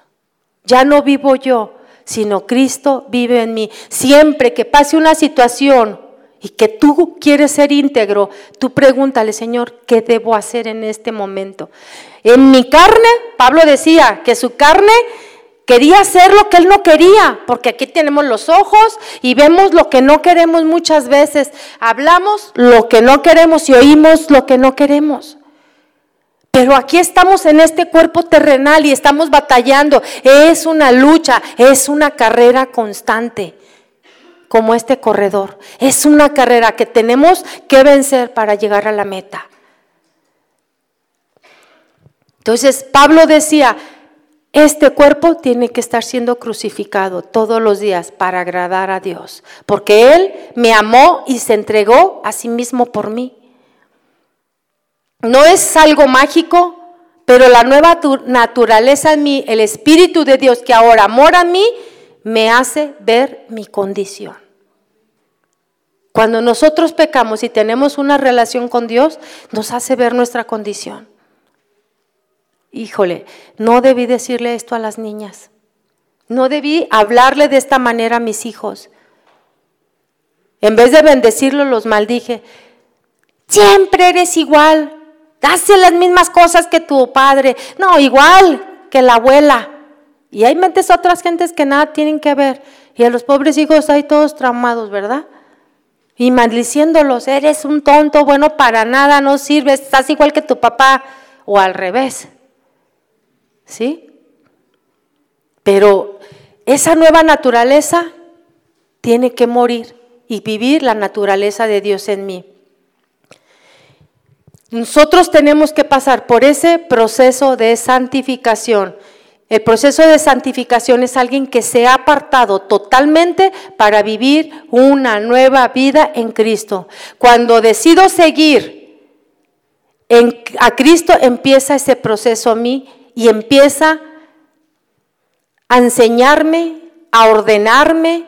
Ya no vivo yo, sino Cristo vive en mí. Siempre que pase una situación y que tú quieres ser íntegro, tú pregúntale, Señor, ¿qué debo hacer en este momento? En mi carne, Pablo decía que su carne quería hacer lo que él no quería, porque aquí tenemos los ojos y vemos lo que no queremos muchas veces, hablamos lo que no queremos y oímos lo que no queremos. Pero aquí estamos en este cuerpo terrenal y estamos batallando. Es una lucha, es una carrera constante como este corredor. Es una carrera que tenemos que vencer para llegar a la meta. Entonces Pablo decía, este cuerpo tiene que estar siendo crucificado todos los días para agradar a Dios, porque Él me amó y se entregó a sí mismo por mí. No es algo mágico, pero la nueva naturaleza en mí, el Espíritu de Dios que ahora mora en mí, me hace ver mi condición. Cuando nosotros pecamos y tenemos una relación con Dios, nos hace ver nuestra condición. Híjole, no debí decirle esto a las niñas. No debí hablarle de esta manera a mis hijos. En vez de bendecirlos, los maldije. Siempre eres igual. Hace las mismas cosas que tu padre. No, igual que la abuela. Y hay mentes otras gentes que nada tienen que ver. Y a los pobres hijos hay todos traumados, ¿verdad? y maldiciéndolos, eres un tonto, bueno, para nada, no sirves, estás igual que tu papá, o al revés. ¿Sí? Pero esa nueva naturaleza tiene que morir y vivir la naturaleza de Dios en mí. Nosotros tenemos que pasar por ese proceso de santificación el proceso de santificación es alguien que se ha apartado totalmente para vivir una nueva vida en Cristo. Cuando decido seguir a Cristo, empieza ese proceso a mí y empieza a enseñarme, a ordenarme,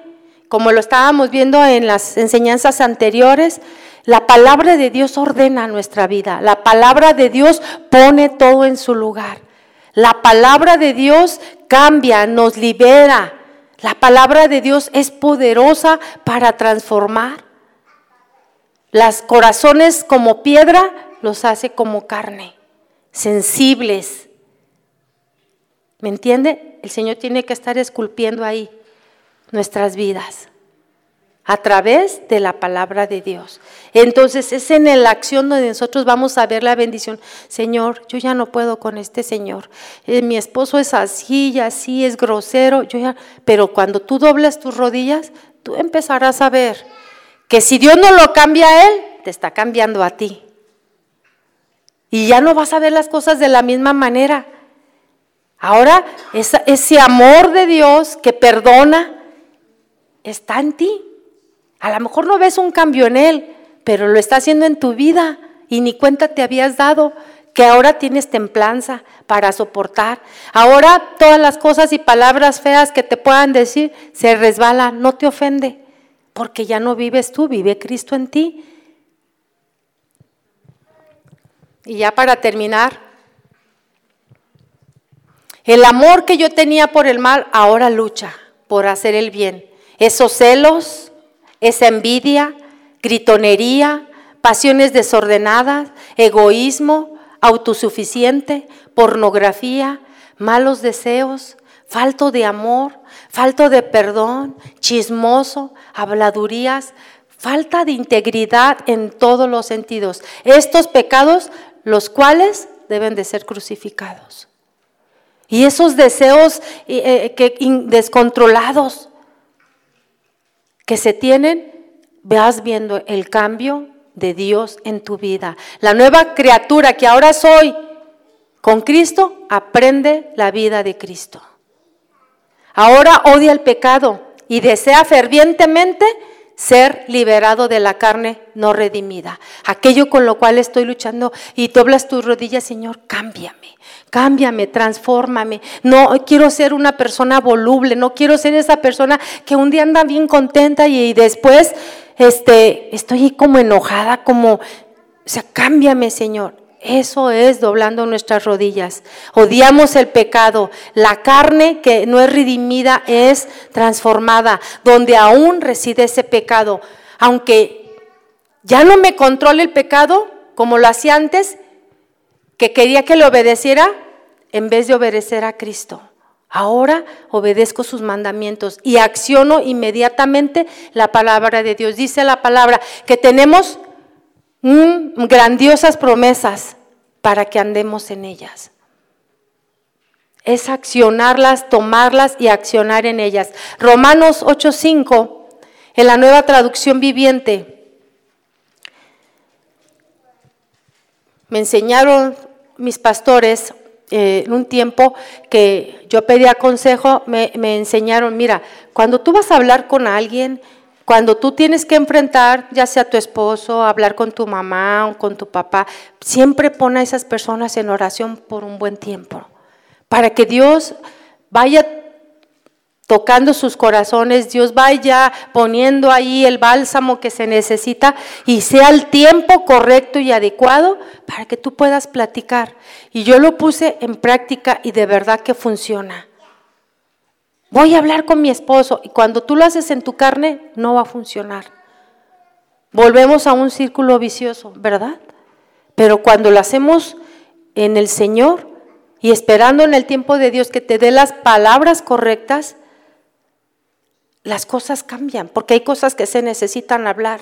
como lo estábamos viendo en las enseñanzas anteriores. La palabra de Dios ordena nuestra vida. La palabra de Dios pone todo en su lugar. La palabra de Dios cambia, nos libera. La palabra de Dios es poderosa para transformar. Las corazones como piedra los hace como carne, sensibles. ¿Me entiende? El Señor tiene que estar esculpiendo ahí nuestras vidas a través de la palabra de Dios. Entonces es en la acción donde nosotros vamos a ver la bendición. Señor, yo ya no puedo con este Señor. Eh, mi esposo es así y así, es grosero. Pero cuando tú dobles tus rodillas, tú empezarás a ver que si Dios no lo cambia a Él, te está cambiando a ti. Y ya no vas a ver las cosas de la misma manera. Ahora ese amor de Dios que perdona está en ti. A lo mejor no ves un cambio en él, pero lo está haciendo en tu vida y ni cuenta te habías dado que ahora tienes templanza para soportar. Ahora todas las cosas y palabras feas que te puedan decir se resbalan, no te ofende, porque ya no vives tú, vive Cristo en ti. Y ya para terminar, el amor que yo tenía por el mal ahora lucha por hacer el bien. Esos celos, esa envidia, gritonería, pasiones desordenadas, egoísmo, autosuficiente, pornografía, malos deseos, falto de amor, falto de perdón, chismoso, habladurías, falta de integridad en todos los sentidos. Estos pecados, los cuales deben de ser crucificados. Y esos deseos eh, eh, que, descontrolados, que se tienen, vas viendo el cambio de Dios en tu vida. La nueva criatura que ahora soy con Cristo, aprende la vida de Cristo. Ahora odia el pecado y desea fervientemente ser liberado de la carne no redimida. Aquello con lo cual estoy luchando y doblas tus rodillas, Señor, cámbiame, cámbiame, transfórmame. No quiero ser una persona voluble, no quiero ser esa persona que un día anda bien contenta y, después este, estoy como enojada, como, o sea, cámbiame, Señor. Eso es doblando nuestras rodillas. Odiamos el pecado. La carne que no es redimida es transformada, donde aún reside ese pecado. Aunque Ya no me controla el pecado como lo hacía antes, que quería que le obedeciera en vez de obedecer a Cristo. Ahora obedezco sus mandamientos y acciono inmediatamente la palabra de Dios. Dice la palabra que tenemos grandiosas promesas para que andemos en ellas. Es accionarlas, tomarlas y accionar en ellas. Romanos 8:5, en la nueva traducción viviente, me enseñaron mis pastores eh, un tiempo que yo pedía consejo, me, me enseñaron, mira, cuando tú vas a hablar con alguien, cuando tú tienes que enfrentar, ya sea tu esposo, hablar con tu mamá o con tu papá, siempre pon a esas personas en oración por un buen tiempo, para que Dios vaya tocando sus corazones, Dios vaya poniendo ahí el bálsamo que se necesita y sea el tiempo correcto y adecuado para que tú puedas platicar. Y yo lo puse en práctica y de verdad que funciona. Voy a hablar con mi esposo y cuando tú lo haces en tu carne no va a funcionar. Volvemos a un círculo vicioso, ¿verdad? Pero cuando lo hacemos en el Señor y esperando en el tiempo de Dios que te dé las palabras correctas, las cosas cambian, porque hay cosas que se necesitan hablar.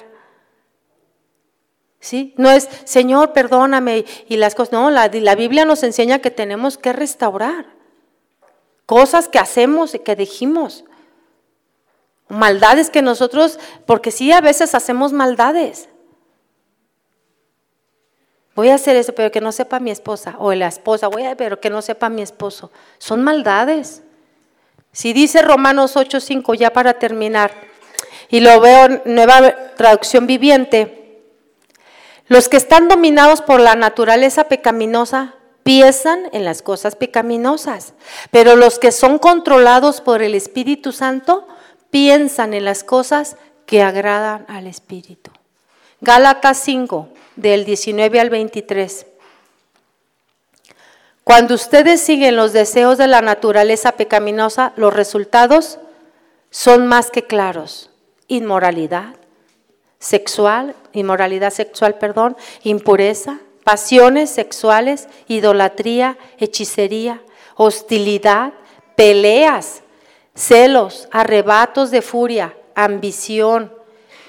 ¿Sí? No es, Señor, perdóname, y las cosas, no, la, la Biblia nos enseña que tenemos que restaurar cosas que hacemos y que dijimos, maldades que nosotros, porque sí, a veces hacemos maldades. Voy a hacer eso, pero que no sepa mi esposa, o la esposa, voy a, pero que no sepa mi esposo. Son maldades. Si dice Romanos 8:5, ya para terminar, y lo veo en nueva traducción viviente, los que están dominados por la naturaleza pecaminosa piensan en las cosas pecaminosas, pero los que son controlados por el Espíritu Santo piensan en las cosas que agradan al Espíritu. Gálatas 5, del 19 al 23. Cuando ustedes siguen los deseos de la naturaleza pecaminosa, los resultados son más que claros. Inmoralidad sexual, inmoralidad sexual, perdón, impureza, pasiones sexuales, idolatría, hechicería, hostilidad, peleas, celos, arrebatos de furia, ambición,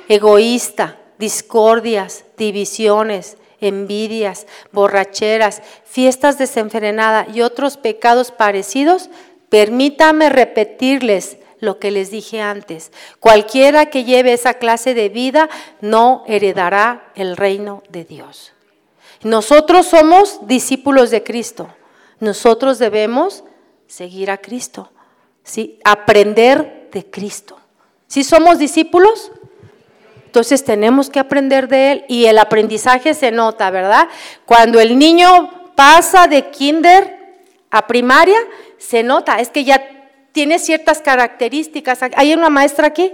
egoísta, discordias, divisiones, envidias, borracheras, fiestas desenfrenadas y otros pecados parecidos, permítame repetirles lo que les dije antes. Cualquiera que lleve esa clase de vida no heredará el reino de Dios. Nosotros somos discípulos de Cristo. Nosotros debemos seguir a Cristo, ¿sí? aprender de Cristo. Si somos discípulos, entonces tenemos que aprender de él y el aprendizaje se nota, ¿verdad? Cuando el niño pasa de kinder a primaria, se nota, es que ya tiene ciertas características. ¿Hay una maestra aquí?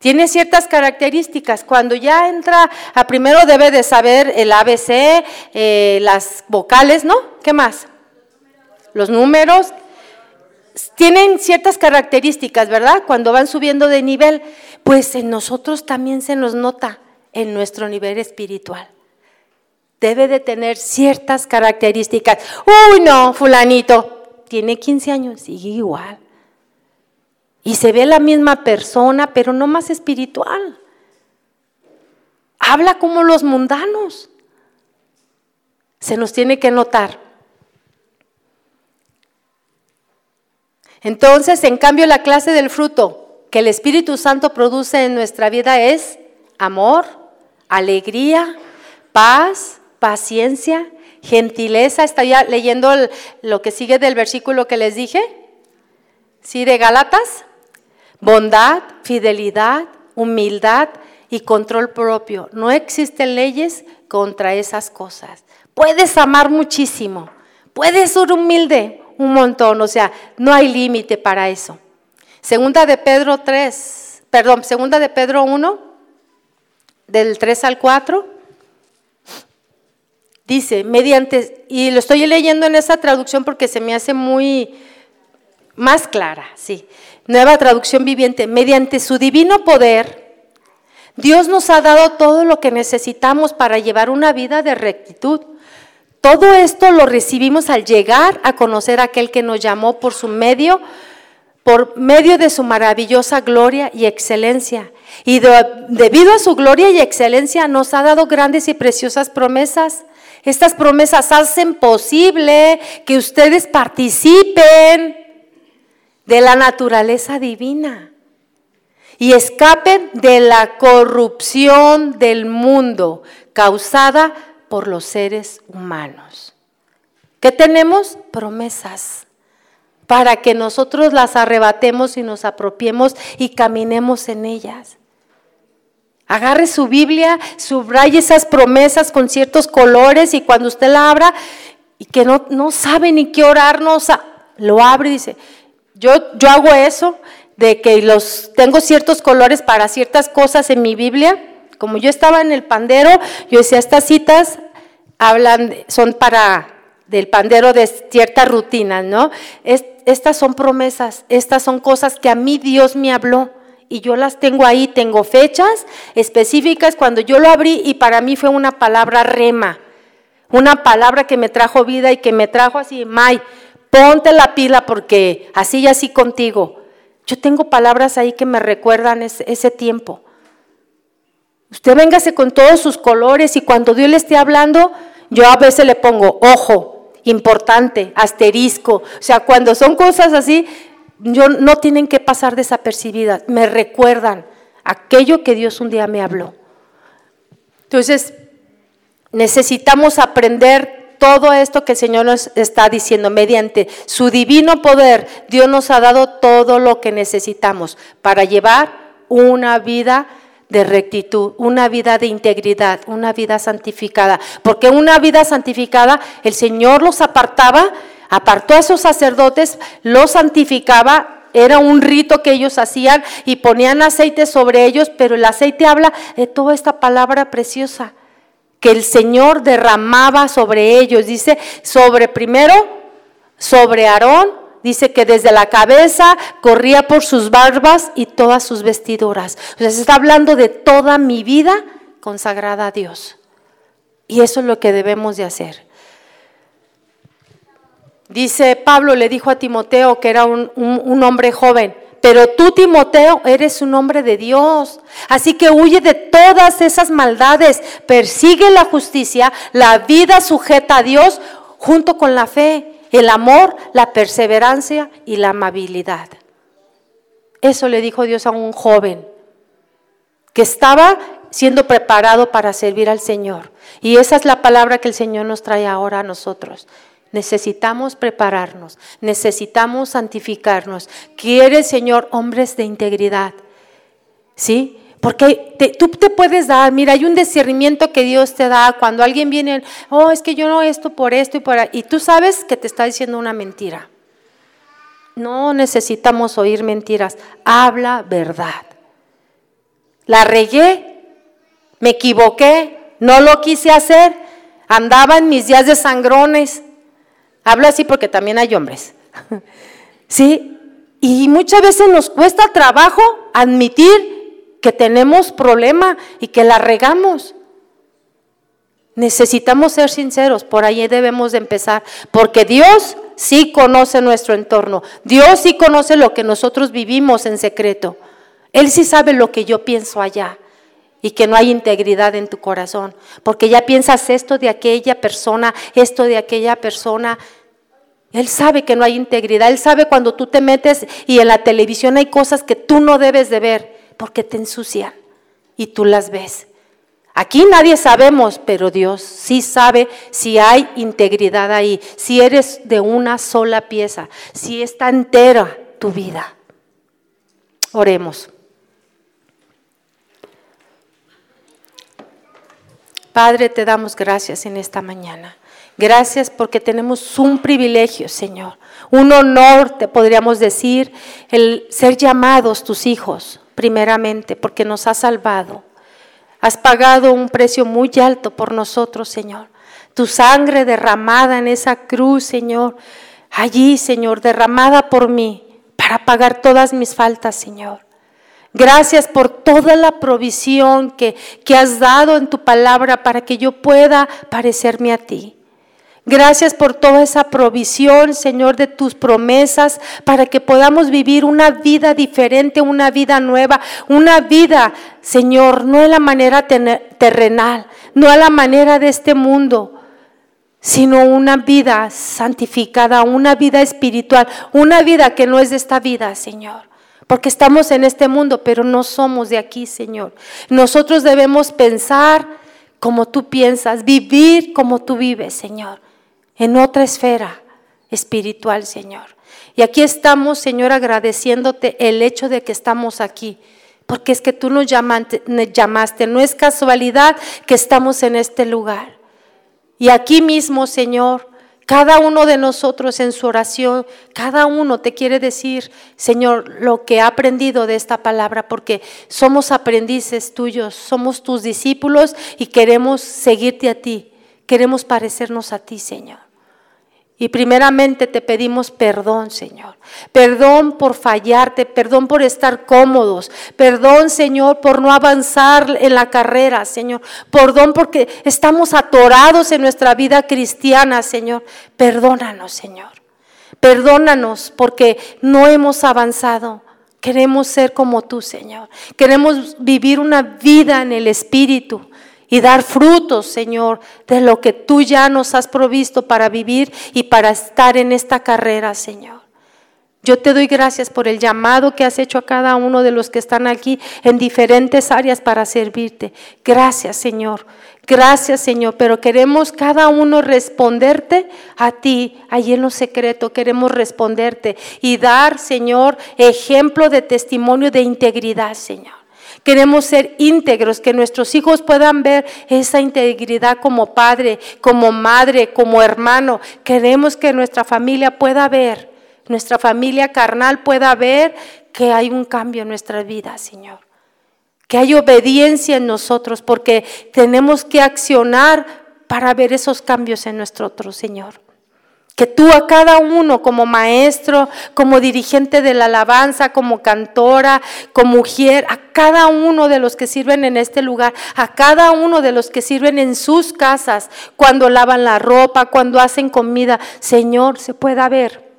Tiene ciertas características. Cuando ya entra a primero debe de saber el ABC, eh, las vocales, ¿no? ¿Qué más? Los números. Tienen ciertas características, ¿verdad? Cuando van subiendo de nivel pues en nosotros también se nos nota en nuestro nivel espiritual. Debe de tener ciertas características. Uy, no, fulanito, tiene 15 años, sigue igual. Y se ve la misma persona, pero no más espiritual. Habla como los mundanos. Se nos tiene que notar. Entonces, en cambio, la clase del fruto que el Espíritu Santo produce en nuestra vida es amor, alegría, paz, paciencia, gentileza. ¿Está ya leyendo lo que sigue del versículo que les dije? ¿Sí, de Galatas? Bondad, fidelidad, humildad y control propio. No existen leyes contra esas cosas. Puedes amar muchísimo, puedes ser humilde un montón, o sea, no hay límite para eso. Segunda de Pedro 3, perdón, segunda de Pedro 1, del 3 al 4, dice, mediante, y lo estoy leyendo en esa traducción porque se me hace muy más clara, sí. Nueva traducción viviente, mediante su divino poder, Dios nos ha dado todo lo que necesitamos para llevar una vida de rectitud. Todo esto lo recibimos al llegar a conocer a aquel que nos llamó por su medio, por medio de su maravillosa gloria y excelencia. Y debido a su gloria y excelencia nos ha dado grandes y preciosas promesas. Estas promesas hacen posible que ustedes participen de la naturaleza divina y escapen de la corrupción del mundo causada por los seres humanos. ¿Qué tenemos? Promesas para que nosotros las arrebatemos y nos apropiemos y caminemos en ellas. Agarre su Biblia, subraye esas promesas con ciertos colores y cuando usted la abra y que no, no sabe ni qué orar, no lo abre y dice, yo, yo hago eso, de que los tengo ciertos colores para ciertas cosas en mi Biblia. Como yo estaba en el pandero, yo decía, estas citas hablan, son para del pandero de ciertas rutinas, ¿no? estas son promesas, estas son cosas que a mí Dios me habló y yo las tengo ahí, tengo fechas específicas cuando yo lo abrí y para mí fue una palabra rema, una palabra que me trajo vida y que me trajo así, May, ponte la pila porque así y así contigo. Yo tengo palabras ahí que me recuerdan ese, tiempo. Usted véngase con todos sus colores y cuando Dios le esté hablando, yo a veces le pongo ojo, importante, asterisco. O sea, cuando son cosas así, yo, no tienen que pasar desapercibidas. Me recuerdan aquello que Dios un día me habló. Entonces, necesitamos aprender todo esto que el Señor nos está diciendo, mediante su divino poder, Dios nos ha dado todo lo que necesitamos para llevar una vida de rectitud, una vida de integridad, una vida santificada. Porque una vida santificada, el Señor los apartaba, apartó a esos sacerdotes, los santificaba, era un rito que ellos hacían y ponían aceite sobre ellos, pero el aceite habla de toda esta palabra preciosa que el Señor derramaba sobre ellos. Dice, sobre primero, sobre Aarón, dice que desde la cabeza corría por sus barbas y todas sus vestiduras. O sea, se está hablando de toda mi vida consagrada a Dios. Y eso es lo que debemos de hacer. Dice Pablo, le dijo a Timoteo, que era un, un hombre joven, pero tú, Timoteo, eres un hombre de Dios. Así que huye de todas esas maldades. Persigue la justicia, la vida sujeta a Dios, junto con la fe, el amor, la perseverancia y la amabilidad. Eso le dijo Dios a un joven que estaba siendo preparado para servir al Señor. Y esa es la palabra que el Señor nos trae ahora a nosotros. Necesitamos prepararnos, necesitamos santificarnos. Quiere, Señor, hombres de integridad. ¿Sí? Porque tú te puedes dar, mira, hay un discernimiento que Dios te da cuando alguien viene, oh, es que yo no esto por esto y por y tú sabes que te está diciendo una mentira. No necesitamos oír mentiras, habla verdad. La regué, me equivoqué, no lo quise hacer, andaba en mis días de sangrones, Hablo así porque también hay hombres. ¿Sí? Y muchas veces nos cuesta trabajo admitir que tenemos problema y que la regamos. Necesitamos ser sinceros, por ahí debemos de empezar, porque Dios sí conoce nuestro entorno, Dios sí conoce lo que nosotros vivimos en secreto, Él sí sabe lo que yo pienso allá y que no hay integridad en tu corazón, porque ya piensas esto de aquella persona, esto de aquella persona, él sabe que no hay integridad. Él sabe cuando tú te metes y en la televisión hay cosas que tú no debes de ver porque te ensucian y tú las ves. Aquí nadie sabemos, pero Dios sí sabe si hay integridad ahí, si eres de una sola pieza, si está entera tu vida. Oremos. Padre, te damos gracias en esta mañana. Gracias porque tenemos un privilegio, Señor, un honor, te podríamos decir, el ser llamados tus hijos, primeramente, porque nos has salvado. Has pagado un precio muy alto por nosotros, Señor. Tu sangre derramada en esa cruz, Señor, allí, Señor, derramada por mí, para pagar todas mis faltas, Señor. Gracias por toda la provisión que, que has dado en tu palabra para que yo pueda parecerme a ti. Gracias por toda esa provisión, Señor, de tus promesas, para que podamos vivir una vida diferente, una vida nueva, una vida, Señor, no en la manera terrenal, no a la manera de este mundo, sino una vida santificada, una vida espiritual, una vida que no es de esta vida, Señor. Porque estamos en este mundo, pero no somos de aquí, Señor. Nosotros debemos pensar como tú piensas, vivir como tú vives, Señor en otra esfera espiritual, Señor. Y aquí estamos, Señor, agradeciéndote el hecho de que estamos aquí, porque es que tú nos llamaste, no es casualidad que estamos en este lugar. Y aquí mismo, Señor, cada uno de nosotros en su oración, cada uno te quiere decir, Señor, lo que ha aprendido de esta palabra, porque somos aprendices tuyos, somos tus discípulos y queremos seguirte a ti, queremos parecernos a ti, Señor. Y primeramente te pedimos perdón, Señor. Perdón por fallarte, perdón por estar cómodos. Perdón, Señor, por no avanzar en la carrera, Señor. Perdón porque estamos atorados en nuestra vida cristiana, Señor. Perdónanos, Señor. Perdónanos porque no hemos avanzado. Queremos ser como tú, Señor. Queremos vivir una vida en el Espíritu y dar frutos, Señor, de lo que tú ya nos has provisto para vivir y para estar en esta carrera, Señor. Yo te doy gracias por el llamado que has hecho a cada uno de los que están aquí en diferentes áreas para servirte. Gracias, Señor. Gracias, Señor. Pero queremos cada uno responderte a ti, allí en lo secreto. Queremos responderte y dar, Señor, ejemplo de testimonio de integridad, Señor. Queremos ser íntegros, que nuestros hijos puedan ver esa integridad como padre, como madre, como hermano. Queremos que nuestra familia pueda ver, nuestra familia carnal pueda ver que hay un cambio en nuestra vida, Señor. Que hay obediencia en nosotros, porque tenemos que accionar para ver esos cambios en nuestro Señor. Que tú a cada uno como maestro, como dirigente de la alabanza, como cantora, como mujer, a cada uno de los que sirven en este lugar, a cada uno de los que sirven en sus casas, cuando lavan la ropa, cuando hacen comida, Señor, se pueda ver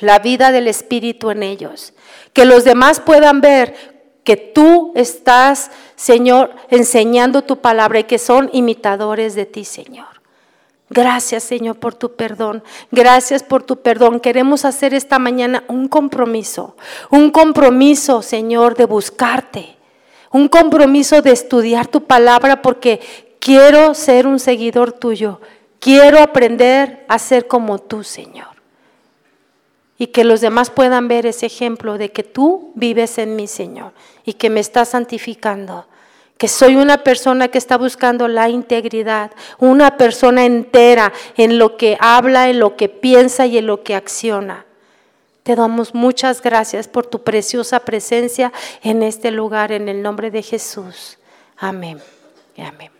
la vida del Espíritu en ellos. Que los demás puedan ver que tú estás, Señor, enseñando tu palabra y que son imitadores de ti, Señor. Gracias Señor por tu perdón. Gracias por tu perdón. Queremos hacer esta mañana un compromiso. Un compromiso, Señor, de buscarte. Un compromiso de estudiar tu palabra porque quiero ser un seguidor tuyo. Quiero aprender a ser como tú, Señor. Y que los demás puedan ver ese ejemplo de que tú vives en mí, Señor, y que me estás santificando que soy una persona que está buscando la integridad, una persona entera en lo que habla, en lo que piensa y en lo que acciona. Te damos muchas gracias por tu preciosa presencia en este lugar, en el nombre de Jesús. Amén. Amén.